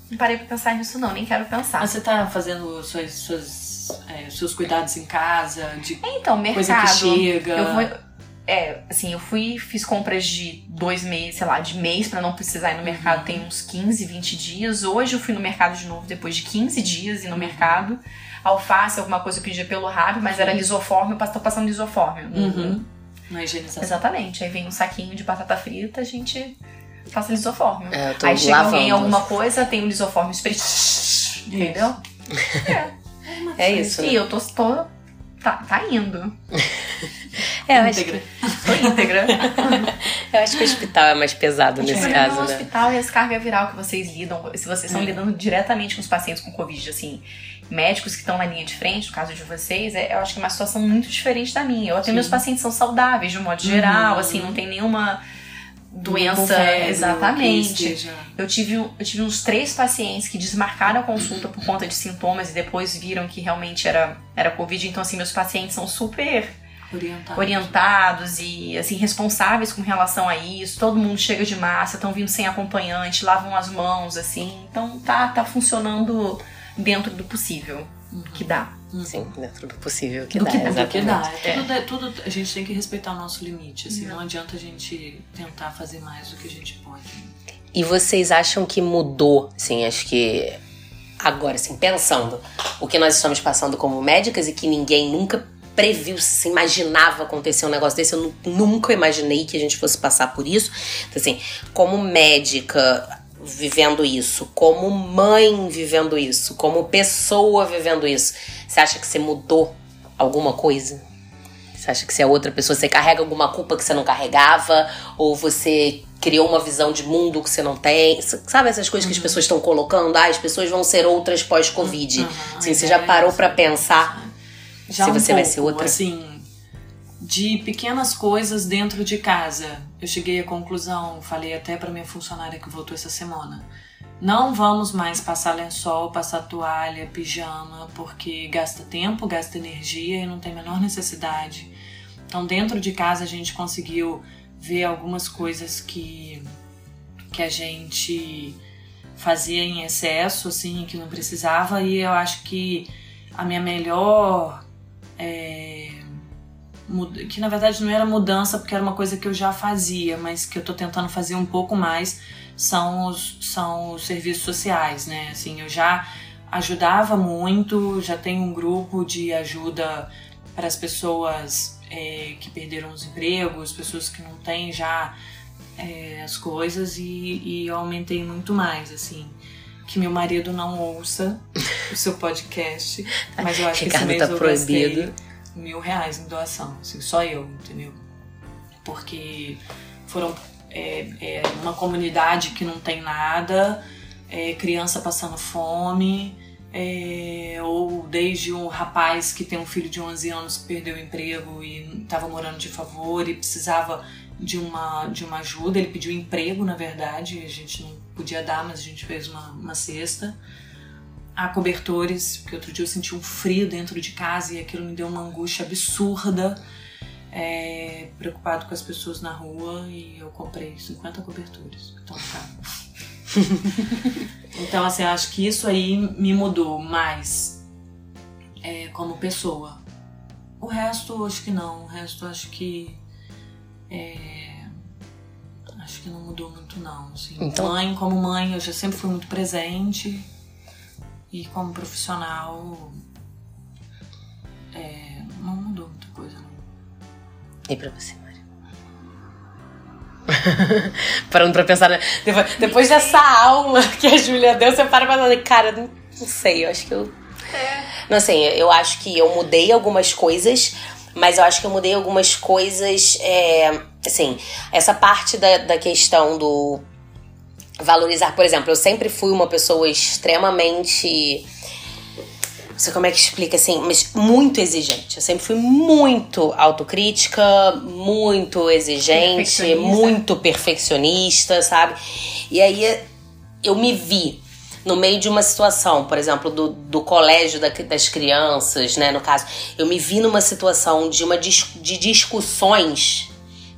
Não parei pra pensar nisso, não, nem quero pensar. Mas você tá fazendo suas, suas, é, seus cuidados em casa, de Então, coisa mercado. que chega. Eu vou. É, assim, eu fui, fiz compras de dois meses, sei lá, de mês pra não precisar ir no mercado tem uns 15, 20 dias. Hoje eu fui no mercado de novo depois de 15 dias ir no mercado. Alface, alguma coisa eu pedia pelo rápido, mas era lisoforme, eu tô passando lisoforme. Uhum. Na higienização. Exatamente. Aí vem um saquinho de batata frita, a gente passa lisoforme. é, eu tô Aí chega lavando. alguém alguma coisa, tem um lisoforme spray. Entendeu? É isso, E né? eu tô. tô tá, tá indo. É, eu acho, Íntegra. Tô íntegra. eu acho que o hospital é mais pesado nesse Tipo, caso, né? hospital e a descarga viral que vocês lidam, se vocês estão É. lidando diretamente com os pacientes com Covid, assim, médicos que estão na linha de frente, no caso de vocês, é, eu acho que é uma situação muito diferente da minha. Eu até meus pacientes são saudáveis de um modo geral, Uhum. assim, não tem nenhuma doença. febre, que exatamente. Eu tive, eu tive uns três pacientes que desmarcaram a consulta por conta de sintomas e depois viram que realmente era, era Covid. Então, assim, meus pacientes são super Orientado. orientados e assim responsáveis com relação a isso. Todo mundo chega de massa, estão vindo sem acompanhante, lavam as mãos, assim. Então tá, tá funcionando dentro do possível que dá. Sim, dentro do possível que Do dá, que- Do que exatamente. dá. É tudo, é tudo- a gente tem que respeitar o nosso limite. Assim, não adianta a gente tentar fazer mais do que a gente pode. E vocês acham que mudou, assim, acho que agora, assim, pensando o que nós estamos passando como médicas e que ninguém nunca previu, se imaginava acontecer um negócio desse, eu nu- nunca imaginei que a gente fosse passar por isso. Então, assim, como médica, vivendo isso, como mãe vivendo isso, como pessoa vivendo isso, você acha que você mudou alguma coisa? Você acha que você é outra pessoa? Você carrega alguma culpa que você não carregava? Ou você criou uma visão de mundo que você não tem? Sabe essas coisas uhum. que as uhum. pessoas estão colocando? Ah, as pessoas vão ser outras pós-Covid. Uhum. Assim, você já parou para pensar já se você um vai ser outra? Assim, de pequenas coisas dentro de casa. Eu cheguei à conclusão, falei até para minha funcionária que voltou essa semana. Não vamos mais passar lençol, passar toalha, pijama, porque gasta tempo, gasta energia e não tem a menor necessidade. Então, dentro de casa, a gente conseguiu ver algumas coisas que, que a gente fazia em excesso, assim, que não precisava, e eu acho que a minha melhor. É, que na verdade não era mudança porque era uma coisa que eu já fazia, mas que eu tô tentando fazer um pouco mais são os, são os serviços sociais, né? Assim, eu já ajudava muito, já tenho um grupo de ajuda para as pessoas é, que perderam os empregos, pessoas que não têm já é, as coisas e, e eu aumentei muito mais, assim. Que meu marido não ouça o seu podcast, mas eu acho que esse mês tá eu proibido. mil reais em doação, assim, só eu, entendeu? Porque foram é, é uma comunidade que não tem nada, é, criança passando fome, é, ou desde um rapaz que tem um filho de 11 anos que perdeu o emprego e estava morando de favor e precisava de uma, de uma ajuda. Ele pediu emprego, na verdade, a gente não podia dar, mas a gente fez uma, uma cesta. Há cobertores, porque outro dia eu senti um frio dentro de casa e aquilo me deu uma angústia absurda é, preocupado com as pessoas na rua e eu comprei 50 coberturas. Então, tá. então, assim, acho que isso aí me mudou mais é, como pessoa. O resto, acho que não. O resto, acho que. É, que não mudou muito, não. Assim, então... Mãe, como mãe, eu já sempre fui muito presente. E como profissional, é, não mudou muita coisa, não. E pra você, Mário? Parando pra pensar. Né? Depois, depois dessa aula que a Júlia deu, você para pra falar, cara, não, não sei, eu acho que eu. É. Não sei, assim, eu acho que eu mudei algumas coisas, mas eu acho que eu mudei algumas coisas. É, assim, essa parte da, da questão do valorizar, por exemplo, eu sempre fui uma pessoa extremamente não sei como é que explica assim, mas muito exigente. Eu sempre fui muito autocrítica, muito exigente, muito perfeccionista, sabe? E aí eu me vi no meio de uma situação, por exemplo, do, do colégio da, das crianças, né? No caso, eu me vi numa situação de uma de discussões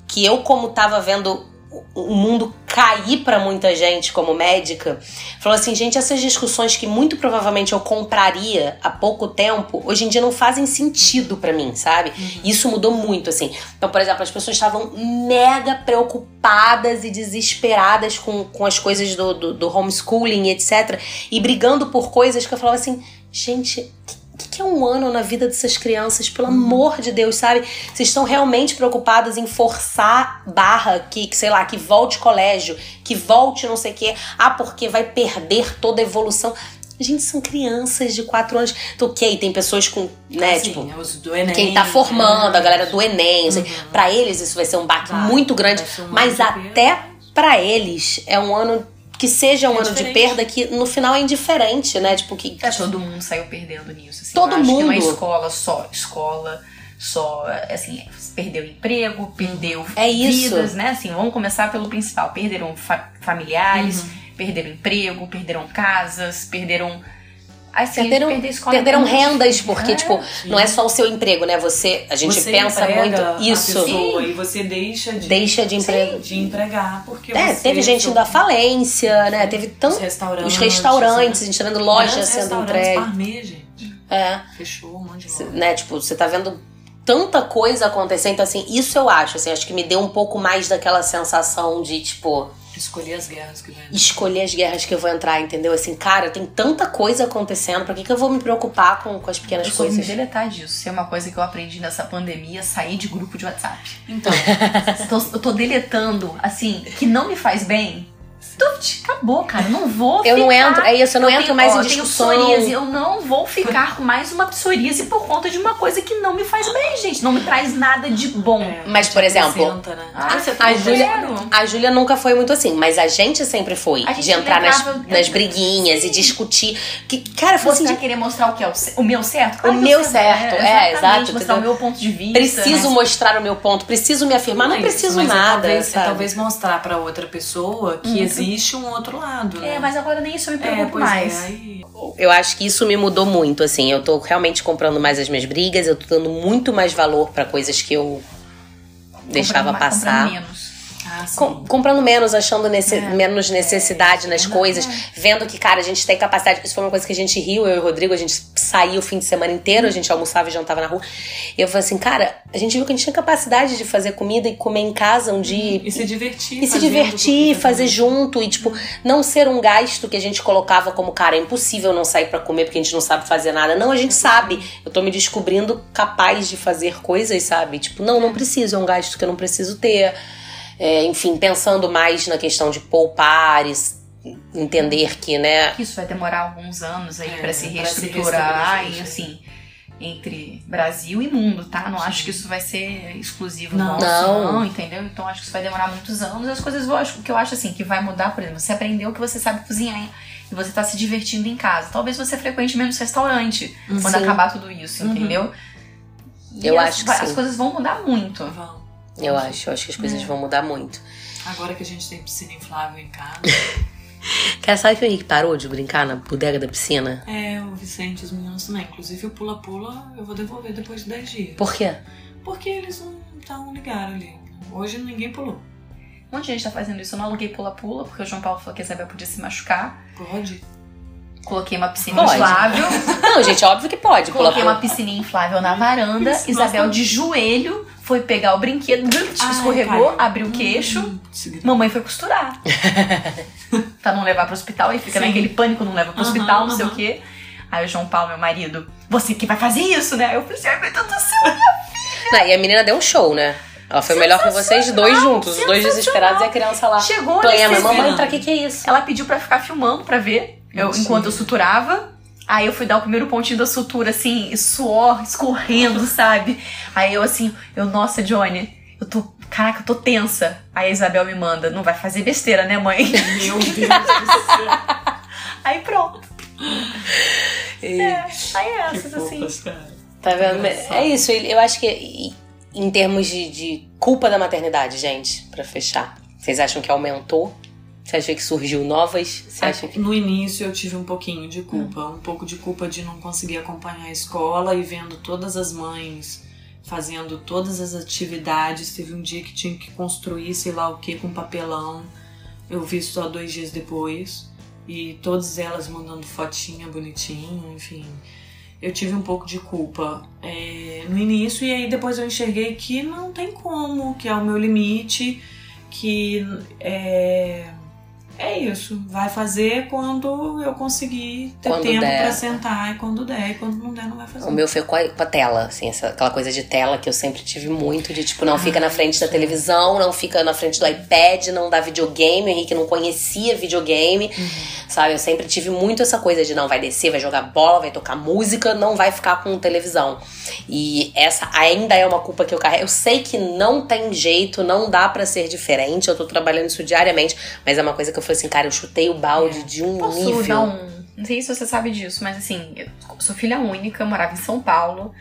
que eu, como tava vendo o mundo cair para muita gente como médica, falou assim, gente, essas discussões que muito provavelmente eu compraria há pouco tempo, hoje em dia não fazem sentido para mim, sabe? Uhum. Isso mudou muito, assim. Então, por exemplo, as pessoas estavam mega preocupadas e desesperadas com, com as coisas do, do, do homeschooling, etc. E brigando por coisas que eu falava assim, gente, o que, que, é um ano na vida dessas crianças? Pelo amor de Deus, sabe? Vocês estão realmente preocupadas em forçar barra que, que, sei lá, que volte colégio, que volte não sei o quê. Ah, porque vai perder toda a evolução. Gente, são crianças de 4 anos. Então, ok, tem pessoas com, né, tipo. Os do Enem, quem tá formando, né? a galera do Enem. Uhum. Pra eles isso vai ser um baque muito grande. Um mas até para eles é um ano que seja um é ano diferente. de perda que no final é indiferente, né? Tipo, que. É, todo mundo saiu perdendo nisso. Assim. Todo mundo. uma escola só, escola só, assim, perdeu emprego, perdeu é vidas, né? Assim, vamos começar pelo principal. Perderam fa familiares, uhum. perderam emprego, perderam casas, perderam Assim, perderam, perderam rendas, porque, é, tipo, sim. não é só o seu emprego, né? Você, a gente você pensa muito isso. e você deixa de, deixa de, emprego. de empregar, porque é, teve gente indo à falência, né? Teve tanto. Os restaurantes. Os restaurantes, né? a gente tá vendo lojas sendo entregue. Parmê, gente. É. Fechou um monte de loja. Né? Tipo, você tá vendo tanta coisa acontecendo, então, assim, isso eu acho, assim, acho que me deu um pouco mais daquela sensação de, tipo Escolher as guerras que vem. Escolher as guerras que eu vou entrar, entendeu? Assim, cara, tem tanta coisa acontecendo, pra que, que eu vou me preocupar com, com as pequenas eu coisas? Eu me deletar disso. Isso é uma coisa que eu aprendi nessa pandemia, sair de grupo de WhatsApp. Então. eu tô deletando, assim, que não me faz bem. Tuft, acabou, cara. Eu não vou Eu ficar... não entro, é isso, eu não entro tenho- mais ó, em eu tenho discussão. psoríase, eu não vou ficar com mais uma psoríase por conta de uma coisa que não me faz bem, gente. Não me traz nada de bom. É, Mas, por exemplo, né? Ah, você A Júlia, a Júlia nunca foi muito assim, mas a gente sempre foi. A gente de entrar nas, entrava- nas briguinhas e discutir. Que, cara, foi Você assim, vai de- querer mostrar o que é o, o meu certo? Claro O meu você certo, é, exatamente, exato, Mostrar o meu ponto de vista. preciso né? mostrar o meu ponto, preciso me afirmar, não, é isso, preciso mas é nada. talvez, é sabe? talvez mostrar pra outra pessoa que existe um outro lado, né? É, mas agora nem isso eu me É, preocupo pois mais. é, aí... Eu acho que isso me mudou muito, assim. Eu tô realmente comprando mais as minhas brigas, eu tô dando muito mais valor pra coisas que eu deixava Comprando mais- passar. comprando menos. Ah, sim. Com- comprando menos, achando nesse- É. menos necessidade nas coisas, vendo que, cara, a gente tem capacidade. Isso foi uma coisa que a gente riu, eu e o Rodrigo, a gente saía o fim de semana inteiro, a gente almoçava e jantava na rua. E eu falei assim, cara, a gente viu que a gente tinha capacidade de fazer comida e comer em casa um dia. E se divertir. E se divertir, fazer junto e, tipo, não ser um gasto que a gente colocava como, cara, é impossível não sair pra comer porque a gente não sabe fazer nada. Não, a gente sabe. Eu tô me descobrindo capaz de fazer coisas, sabe? Tipo, não, não preciso, é um gasto que eu não preciso ter. É, enfim, pensando mais na questão de poupar e entender que, né? Que isso vai demorar alguns anos aí É, pra se pra se reestruturar restabelecer, e assim entre Brasil e mundo, tá? Não acho que isso vai ser exclusivo Não. nosso, Não. não. entendeu? Então acho que isso vai demorar muitos anos. As coisas vão, acho, o que eu acho assim que vai mudar, por exemplo, você aprendeu que você sabe cozinhar e você tá se divertindo em casa. Talvez você frequente menos restaurante quando Sim. acabar tudo isso, Uhum. entendeu? E Eu as, acho que vai- sim. as coisas vão mudar muito. Vão. Eu acho, eu acho que as coisas vão mudar muito. Agora que a gente tem piscina inflável em casa. Quer saber que o Henrique parou de brincar na bodega da piscina? é, o Vicente e os meninos também. Inclusive o pula-pula eu vou devolver depois de 10 dias. Por quê? Porque eles não estavam ligados ali. Hoje ninguém pulou. Um monte de gente tá fazendo isso. Eu não aluguei pula-pula, porque o João Paulo falou que a Isabel podia se machucar. Pode? Coloquei uma piscina Pode. inflável. Não, gente, óbvio que pode. Coloquei uma piscininha inflável na varanda. Isso, Isabel nossa. de joelho foi pegar o brinquedo, Ai, escorregou, abriu o queixo. Hum. Mamãe foi costurar. pra não levar pro hospital. E fica Sim. naquele pânico, não leva pro Aham, hospital, não sei aham. o quê. Aí o João Paulo, meu marido, você que vai fazer isso, né? Eu falei assim, ai meu Deus do céu. Não, e a menina deu um show, né? Ela foi melhor que vocês dois juntos, os dois desesperados e a criança lá. Chegou Plena, nesse- mamãe, pra que que é isso? Ela pediu pra ficar filmando pra ver, eu, enquanto eu suturava. Aí eu fui dar o primeiro pontinho da sutura, assim, suor escorrendo, sabe? Aí eu assim, eu, nossa, Johnny, eu tô. Caraca, eu tô tensa. Aí a Isabel me manda, não vai fazer besteira, né, mãe? Meu Deus do céu. Aí pronto. E- É, aí é Que essas, assim. Tá vendo? Engraçado. É isso, eu acho que em termos de, de culpa da maternidade, gente, pra fechar, vocês acham que aumentou? Você acha que surgiu novas? Você acha que. No início eu tive um pouquinho de culpa, um pouco de culpa de não conseguir acompanhar a escola e vendo todas as mães fazendo todas as atividades. Teve um dia que tinha que construir sei lá o que com papelão. Eu vi só dois dias depois. E todas elas mandando fotinha bonitinho, enfim. Eu tive um pouco de culpa é, no início e aí depois eu enxerguei que não tem como, que é o meu limite, que é, é isso. Vai fazer quando eu conseguir ter Quando tempo der. pra sentar e quando der. E quando não der, não vai fazer. O meu foi com a, com a tela, assim, essa, aquela coisa de tela que eu sempre tive muito, de tipo, não fica na frente da televisão, não fica na frente do iPad, não dá videogame. O Henrique não conhecia videogame, sabe? Eu sempre tive muito essa coisa de não vai descer, vai jogar bola, vai tocar música, não vai ficar com televisão. E essa ainda é uma culpa que eu carrego. Eu sei que não tem jeito, não dá pra ser diferente, eu tô trabalhando isso diariamente, mas é uma coisa que eu falei assim, cara, eu chutei o balde de um Posso nível. dar um. Não sei se você sabe disso, mas assim, eu sou filha única, morava em São Paulo.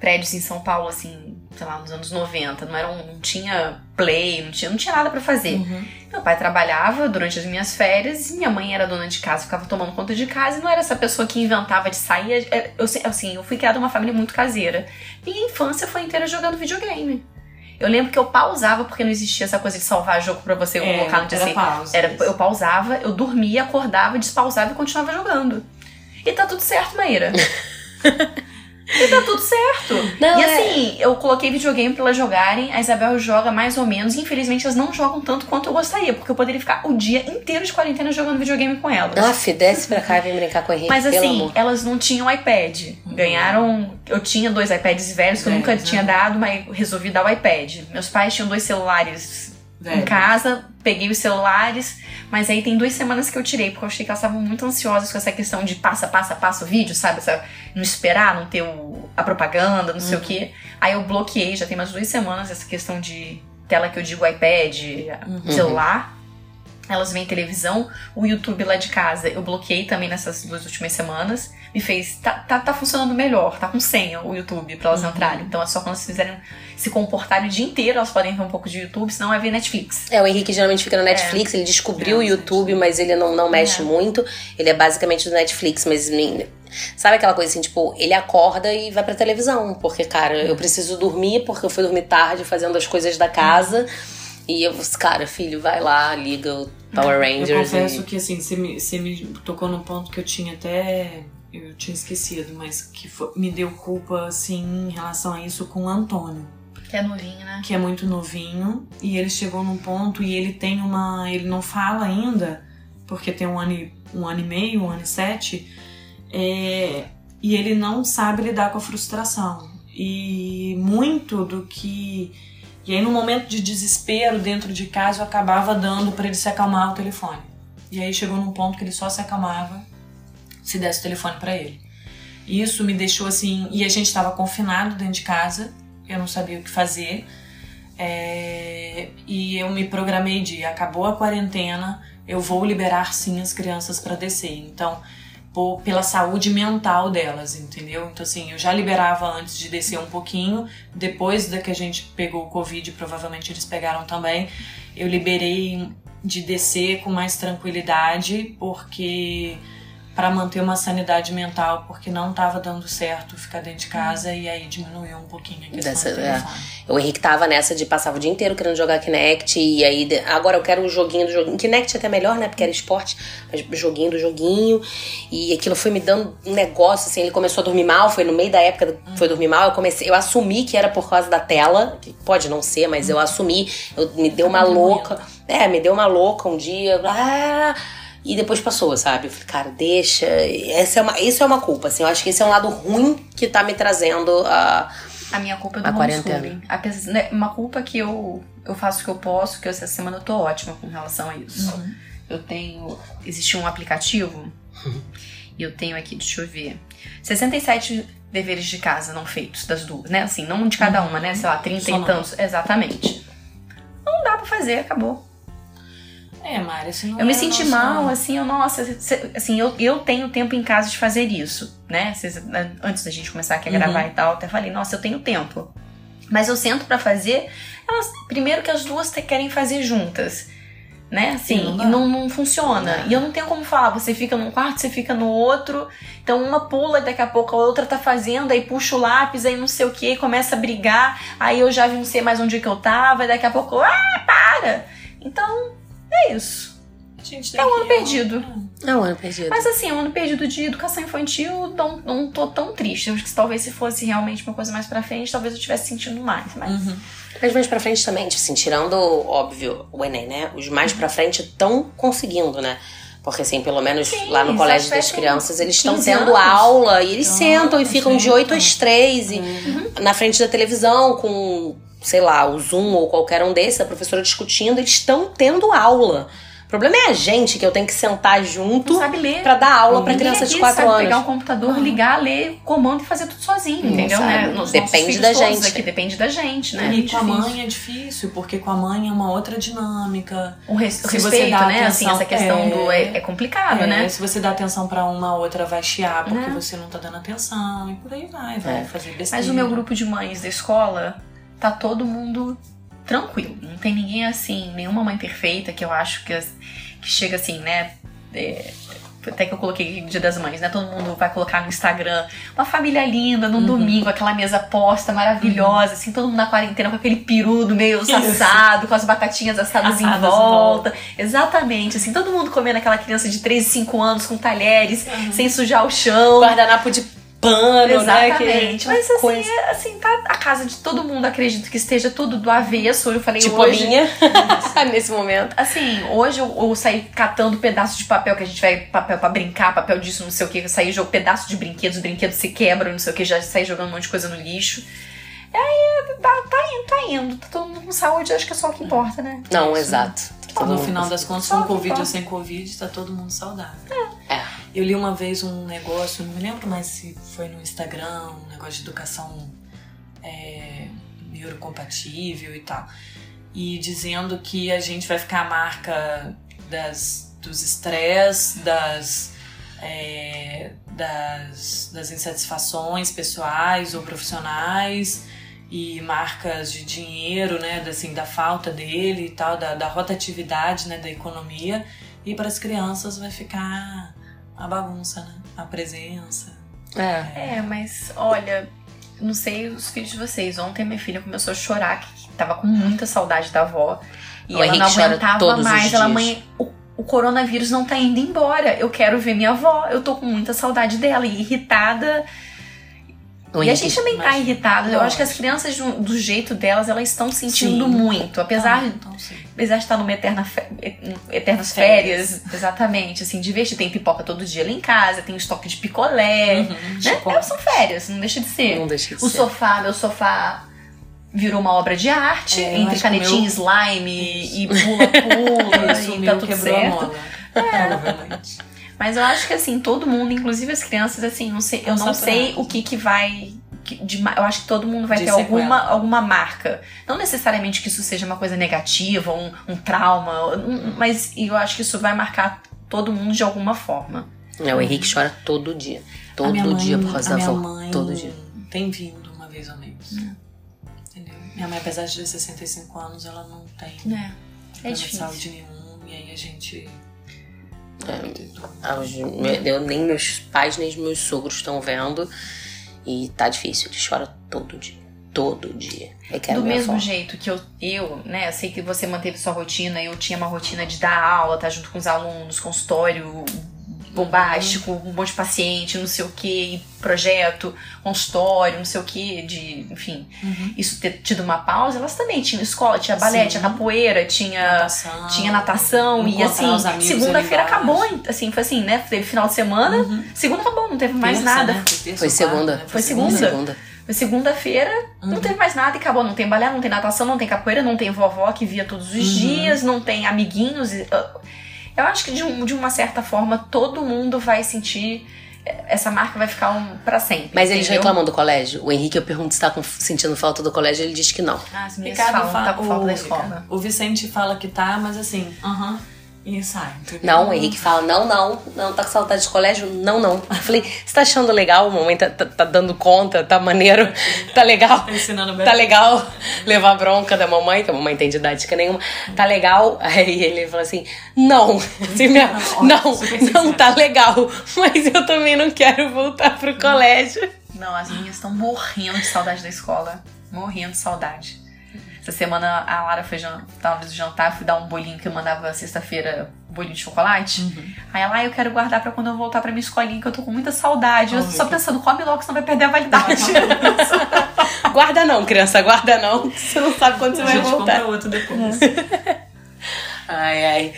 Prédios em São Paulo, assim, sei lá, nos anos 90, não, eram, não tinha play, não tinha, não tinha nada pra fazer. Uhum. Meu pai trabalhava durante as minhas férias e minha mãe era dona de casa, ficava tomando conta de casa e não era essa pessoa que inventava de sair. É, Eu, assim, eu fui criada numa família muito caseira. Minha infância foi inteira jogando videogame. Eu lembro que eu pausava porque não existia essa coisa de salvar jogo pra você É, colocar no dia era seguinte. pausa. Era, eu pausava, eu dormia, acordava, despausava e continuava jogando. E tá tudo certo, Maíra. e tá tudo certo. Não, e é- assim, eu coloquei videogame pra elas jogarem, a Isabel joga mais ou menos, e infelizmente elas não jogam tanto quanto eu gostaria, porque eu poderia ficar o dia inteiro de quarentena jogando videogame com elas. Aff, desce pra cá e vem brincar com o Henrique, Mas pelo assim, amor. elas não tinham iPad. Ganharam. Eu tinha dois iPads velhos que eu nunca né? tinha dado, mas resolvi dar o iPad. Meus pais tinham dois celulares Velho. em casa, peguei os celulares, mas aí tem duas semanas que eu tirei, porque eu achei que elas estavam muito ansiosas com essa questão de passa, passa, passa o vídeo, sabe? Essa- não esperar, não ter o- a propaganda, não sei o quê. Aí eu bloqueei, já tem umas duas semanas, essa questão de tela que eu digo iPad, celular. Elas veem televisão, o YouTube lá de casa eu bloqueei também nessas duas últimas semanas. Me fez. Tá, tá, tá funcionando melhor, tá com senha o YouTube pra elas entrarem. Então é só quando elas fizerem se comportarem o dia inteiro, elas podem ver um pouco de YouTube, senão vai ver Netflix. É, o Henrique geralmente fica no Netflix, ele descobriu o É, YouTube, mas ele não, não mexe É. muito. Ele é basicamente do Netflix, mas nem- sabe aquela coisa assim, tipo, ele acorda e vai pra televisão. Porque, cara, eu preciso dormir, porque eu fui dormir tarde fazendo as coisas da casa. E eu, cara, filho, vai lá, liga o Power Eu Rangers. confesso e... que assim, você me, você me tocou num ponto que eu tinha até. Eu tinha esquecido, mas que fo- me deu culpa, assim, em relação a isso com o Antônio, Que é novinho, né? que é muito novinho, e ele chegou num ponto e ele tem uma. Ele não fala ainda, porque tem um ano, e- um ano e meio, um ano e sete, é, e ele não sabe lidar com a frustração. E muito do que. E aí, no momento de desespero dentro de casa, eu acabava dando pra ele se acalmar o telefone. E aí chegou num ponto que ele só se acalmava se desse o telefone pra ele. Isso me deixou assim. E a gente estava confinado dentro de casa, eu não sabia o que fazer. É, e eu me programei de acabou a quarentena, eu vou liberar sim as crianças para descer. Então, por- pela saúde mental delas, entendeu? Então, assim, eu já liberava antes de descer um pouquinho. Depois da que a gente pegou o Covid, provavelmente eles pegaram também, eu liberei de descer com mais tranquilidade, porque para manter uma sanidade mental, porque não estava dando certo ficar dentro de casa e aí diminuiu um pouquinho a questão Dessa- do é. telefone. O Henrique tava nessa de passava o dia inteiro querendo jogar Kinect. E aí, agora eu quero o joguinho do joguinho. Kinect é até melhor, né? Porque era esporte. Mas o joguinho do joguinho. E aquilo foi me dando um negócio, assim. Ele começou a dormir mal. Foi no meio da época que foi dormir mal. Eu comecei... Eu assumi que era por causa da tela. Que pode não ser, mas eu assumi. Eu, me deu uma louca. É, me deu uma louca um dia. Ah... E depois passou, sabe? Eu falei, cara, deixa. Essa é uma, isso é uma culpa, assim. Eu acho que esse é um lado ruim que tá me trazendo a. A minha culpa é do A quarentena. homeschooling. Apesar, né, uma culpa que eu, eu faço o que eu posso, que essa semana eu tô ótima com relação a isso. Eu tenho. Existe um aplicativo. E eu tenho aqui, deixa eu ver. 67 deveres de casa não feitos, das duas, né? Assim, não de cada uma, né? Sei lá, 30 Só e tantos. Exatamente. Não dá pra fazer, acabou. É, Mari, assim não Eu me é senti nosso- mal, assim, eu, nossa, cê- assim, eu, eu tenho tempo em casa de fazer isso, né? Cês- antes da gente começar aqui a Uhum. gravar e tal, até falei, nossa, eu tenho tempo. Mas eu sento pra fazer, elas, primeiro que as duas te- querem fazer juntas, né? Assim, Sim, não e não, não funciona. Não. E eu não tenho como falar, você fica num quarto, você fica no outro, então uma pula, daqui a pouco a outra tá fazendo, aí puxa o lápis, aí não sei o que, começa a brigar, aí eu já não sei mais onde que eu tava, e daqui a pouco, ah, para! Então, é isso. É um ano perdido. Não, ano perdido. Mas assim, um ano perdido de educação infantil, não, não tô tão triste. Eu acho que talvez se fosse realmente uma coisa mais pra frente, talvez eu tivesse sentindo mais. Mas Uhum. Mas mais pra frente também, tipo assim, tirando, óbvio, o Enem, né? Os mais pra frente estão conseguindo, né? Porque assim, pelo menos Sim, lá no colégio das crianças, eles estão 15 tendo anos. aula e eles Ah, sentam e ficam de sentam. 8 às 3 e na frente da televisão com, sei lá, o Zoom ou qualquer um desses, a professora discutindo, eles estão tendo aula. O problema é a gente que eu tenho que sentar junto pra dar aula pra Ninguém criança de aqui 4 sabe anos. pegar um computador, ligar, ler comando e fazer tudo sozinho, Não entendeu? Né? Nos Depende da gente. Aqui, depende da gente, né? E com a mãe é difícil, porque com a mãe é uma outra dinâmica. O, res- o Se você respeito, dá né? Assim, atenção, essa questão é. do. É, é complicado, É, né? Se você dá atenção pra uma, a outra vai chiar porque Né? você não tá dando atenção e por aí vai, vai É. fazer besteira. Mas o meu grupo de mães da escola tá todo mundo tranquilo. Não tem ninguém assim, nenhuma mãe perfeita que eu acho que, que chega assim, né? é, até que eu coloquei Dia das Mães, né? Todo mundo vai colocar no Instagram uma família linda num domingo, aquela mesa posta maravilhosa, assim, todo mundo na quarentena com aquele peru do meio assado, com as batatinhas assadas, em Assadas em volta. Exatamente, assim, todo mundo comendo aquela criança de 3 e 5 anos com talheres, sem sujar o chão. Guardanapo de pano, Exatamente. né? Mas assim, coisa. é, assim, tá a casa de todo mundo, acredito que esteja tudo do avesso. Eu falei Tipo hoje. a minha, nesse momento. Assim, hoje eu, eu saí catando pedaços de papel que a gente vai papel pra brincar, papel disso, não sei o que. Eu saí jogando pedaço de brinquedos, os brinquedos se quebram, não sei o que, já saí jogando um monte de coisa no lixo. E aí tá, tá indo, tá indo. Tá todo mundo com saúde, acho que é só o que importa, né? Não, exato. Todo no final das contas, com Covid ou sem Covid, tá todo mundo saudável. É. Eu li uma vez um negócio, não me lembro mais se foi no Instagram, um negócio de educação é, neurocompatível e tal. E dizendo que a gente vai ficar a marca das, dos estresse, das, é, das, das insatisfações pessoais ou profissionais e marcas de dinheiro, né, da, assim, da falta dele e tal, da, da rotatividade, né, da economia. E para as crianças vai ficar a bagunça, né, a presença. É. É, mas olha, não sei os filhos de vocês. Ontem minha filha começou a chorar, que tava com muita saudade da avó. E O ela Henrique não aguentava mais. Ela, mãe, o, o coronavírus não tá indo embora. Eu quero ver minha avó. Eu tô com muita saudade dela. E irritada. E a gente também tá irritado. Eu acho que as crianças, do, do jeito delas, elas estão sentindo Sim. muito. Apesar, Ah, então, apesar de estar numa eterna fe- eternas Férias. férias. Exatamente. Assim, divertir. Tem pipoca todo dia lá em casa. Tem estoque de picolé. Uhum, Né? É, são férias, não deixa de ser. Não deixa de O ser. sofá, meu sofá virou uma obra de arte, É, entre canetinha, meu- slime e pula-pula e tá tudo certo. mola. Provavelmente. Mas eu acho que assim, todo mundo, inclusive as crianças, assim, não sei, eu Não sei o que que vai. de eu acho que todo mundo vai De ter sequela. alguma, alguma marca. Não necessariamente que isso seja uma coisa negativa, um, um trauma, um- mas eu acho que isso vai marcar todo mundo de alguma forma. É, o Henrique chora todo dia. A Todo minha mãe- dia por causa a da minha avó. mãe Todo dia. Tem vindo uma vez ao mês. Hum. Entendeu? Minha mãe, apesar de ter 65 anos, ela não tem Né? É problema de saúde nenhum. E aí a gente. Me- Eu, nem meus pais, nem meus sogros estão vendo. E tá difícil. Ele chora todo dia. Todo dia. Eu quero Do mesmo avó. jeito que eu, eu, né, eu sei que você manteve sua rotina, eu tinha uma rotina de dar aula, tá junto com os alunos, consultório bombástico, um monte de paciente, não sei o que, projeto, consultório, não sei o que, de, enfim, Uhum. isso ter tido uma pausa, elas também tinham escola, tinha balé, Sim. tinha capoeira, tinha Natação. tinha natação e assim, segunda-feira acabou, assim, foi assim, né? Teve final de semana, Uhum. segunda acabou, não teve mais Terça, nada. né? terça Foi ou segunda. né? Foi segunda. Segunda. Foi segunda-feira, não Uhum. teve mais nada e acabou. Não tem balé, não tem natação, não tem capoeira, não tem vovó que via todos os Uhum. dias, não tem amiguinhos. e- eu- Eu acho que de, um- de uma certa forma todo mundo vai sentir. Essa marca vai ficar um, pra sempre. Mas eles entendeu? reclamam do colégio? O Henrique, eu pergunto se tá com- sentindo falta do colégio, ele diz que não. Ah, as meninas falam, fala, tá com falta o, da escola. o Vicente fala que tá, mas assim, aham, e sai. entendeu? Não, o Henrique fala, não, não, não, tá com saudade de colégio? Não, não. Eu falei, você tá achando legal? Mamãe tá, tá, tá dando conta, tá maneiro, tá legal. Tá ensinando bem. Tá legal levar bronca da mamãe, que a mamãe tem didática nenhuma. Tá legal? Aí ele fala assim: não, assim, minha- não, não tá legal. Mas eu também não quero voltar pro colégio. Não, as minhas estão morrendo de saudade da escola. Morrendo de saudade. Essa semana a Lara foi jan- tava no jantar, fui dar um bolinho que eu mandava sexta-feira, bolinho de chocolate. Uhum. Aí ela, ah, eu quero guardar pra quando eu voltar pra minha escolinha, que eu tô com muita saudade. Eu Oh, só meu pensando, come logo, senão vai perder a validade. Guarda não, criança, guarda não. Você não sabe quando você A vai gente voltar. compra outro depois. Ai, ai.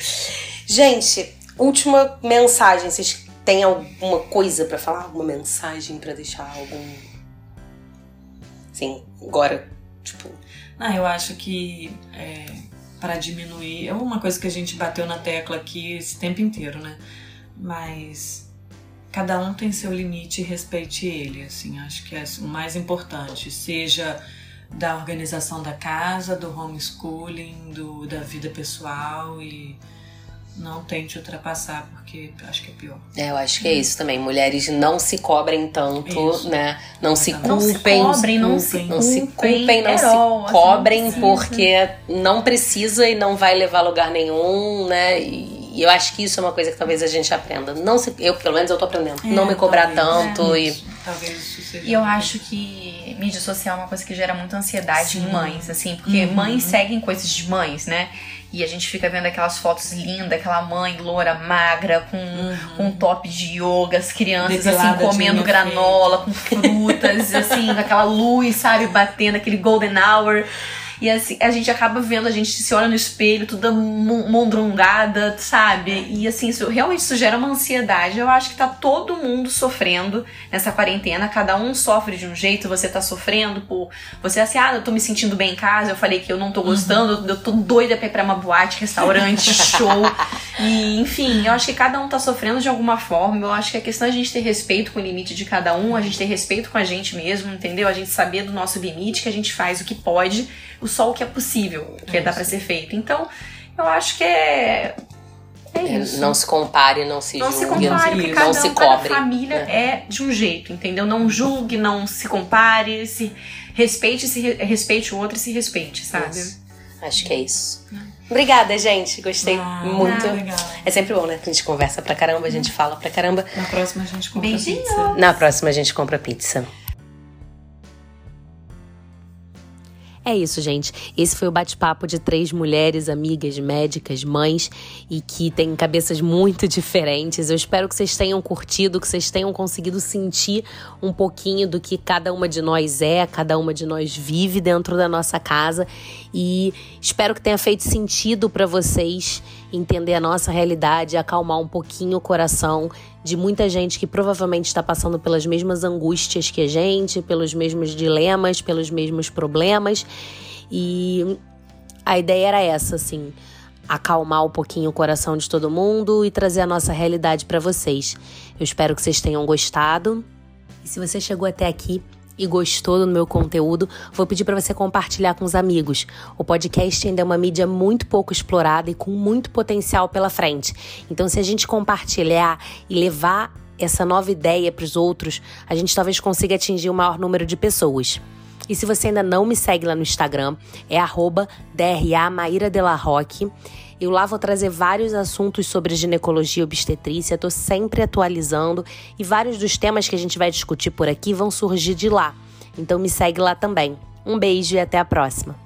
Gente, última mensagem. Vocês têm alguma coisa pra falar? Alguma mensagem pra deixar? Algum. Sim, agora, tipo. Não, eu acho que é, para diminuir. É uma coisa que a gente bateu na tecla aqui esse tempo inteiro, né? Mas cada um tem seu limite e respeite ele, assim. Acho que é o mais importante. Seja da organização da casa, do homeschooling, do, da vida pessoal e não tente ultrapassar, porque acho que é pior. É, eu acho que é isso também. Mulheres não se cobrem tanto, Isso. né? Não se Exatamente. não se culpem. cobrem, não se não se culpem, culpem, não se assim, cobrem, não precisa. porque não precisa e não vai levar a lugar nenhum, né? E e eu acho que isso é uma coisa que talvez a gente aprenda. Não se, eu, pelo menos, eu tô aprendendo. não me cobrar talvez, tanto é, e. Talvez isso seja. E eu acho que mídia social é uma coisa que gera muita ansiedade Sim. em mães, assim, porque Uhum. mães seguem coisas de mães, né? E a gente fica vendo aquelas fotos lindas, aquela mãe loura, magra, com, com um top de yoga, as crianças assim Depilada de comendo granola, com frutas, assim, com aquela luz, sabe, batendo, aquele golden hour. E assim, a gente acaba vendo, a gente se olha no espelho, toda mondrongada, sabe? E assim, isso, realmente isso gera uma ansiedade. Eu acho que tá todo mundo sofrendo nessa quarentena, cada um sofre de um jeito, você tá sofrendo por. Você assim, ah, eu tô me sentindo bem em casa, eu falei que eu não tô gostando, uhum. eu tô doida pra ir pra uma boate, restaurante, show. E, enfim, eu acho que cada um tá sofrendo de alguma forma. Eu acho que a questão é a gente ter respeito com o limite de cada um, a gente ter respeito com a gente mesmo, entendeu? A gente saber do nosso limite, que a gente faz o que pode, só o que é possível, que é dá para ser feito. Então, eu acho que é é, é isso. Não se compare, não se não julgue, se compare, porque cada, não se cobre. Cada família é. é de um jeito, entendeu? Não julgue, não se compare, se respeite, se respeite o outro e se respeite, sabe? Isso. Acho que é isso. Obrigada, gente. Gostei ah, muito. Ah, é sempre bom, né? A gente conversa pra caramba, a gente fala pra caramba. Na próxima a gente compra Beijinho. pizza. Na próxima a gente compra pizza. É isso, gente. Esse foi o bate-papo de três mulheres, amigas, médicas, mães e que têm cabeças muito diferentes. Eu espero que vocês tenham curtido, que vocês tenham conseguido sentir um pouquinho do que cada uma de nós é, cada uma de nós vive dentro da nossa casa e espero que tenha feito sentido para vocês entender a nossa realidade, acalmar um pouquinho o coração de muita gente que provavelmente está passando pelas mesmas angústias que a gente, pelos mesmos dilemas, pelos mesmos problemas. E a ideia era essa, assim, acalmar um pouquinho o coração de todo mundo e trazer a nossa realidade para vocês. Eu espero que vocês tenham gostado. E se você chegou até aqui, e gostou do meu conteúdo, vou pedir para você compartilhar com os amigos. O podcast ainda é uma mídia muito pouco explorada e com muito potencial pela frente. Então, se a gente compartilhar e levar essa nova ideia para os outros, a gente talvez consiga atingir o maior número de pessoas. E se você ainda não me segue lá no Instagram, é arroba. Eu lá vou trazer vários assuntos sobre ginecologia e obstetrícia, estou sempre atualizando e vários dos temas que a gente vai discutir por aqui vão surgir de lá. Então me segue lá também. Um beijo e até a próxima.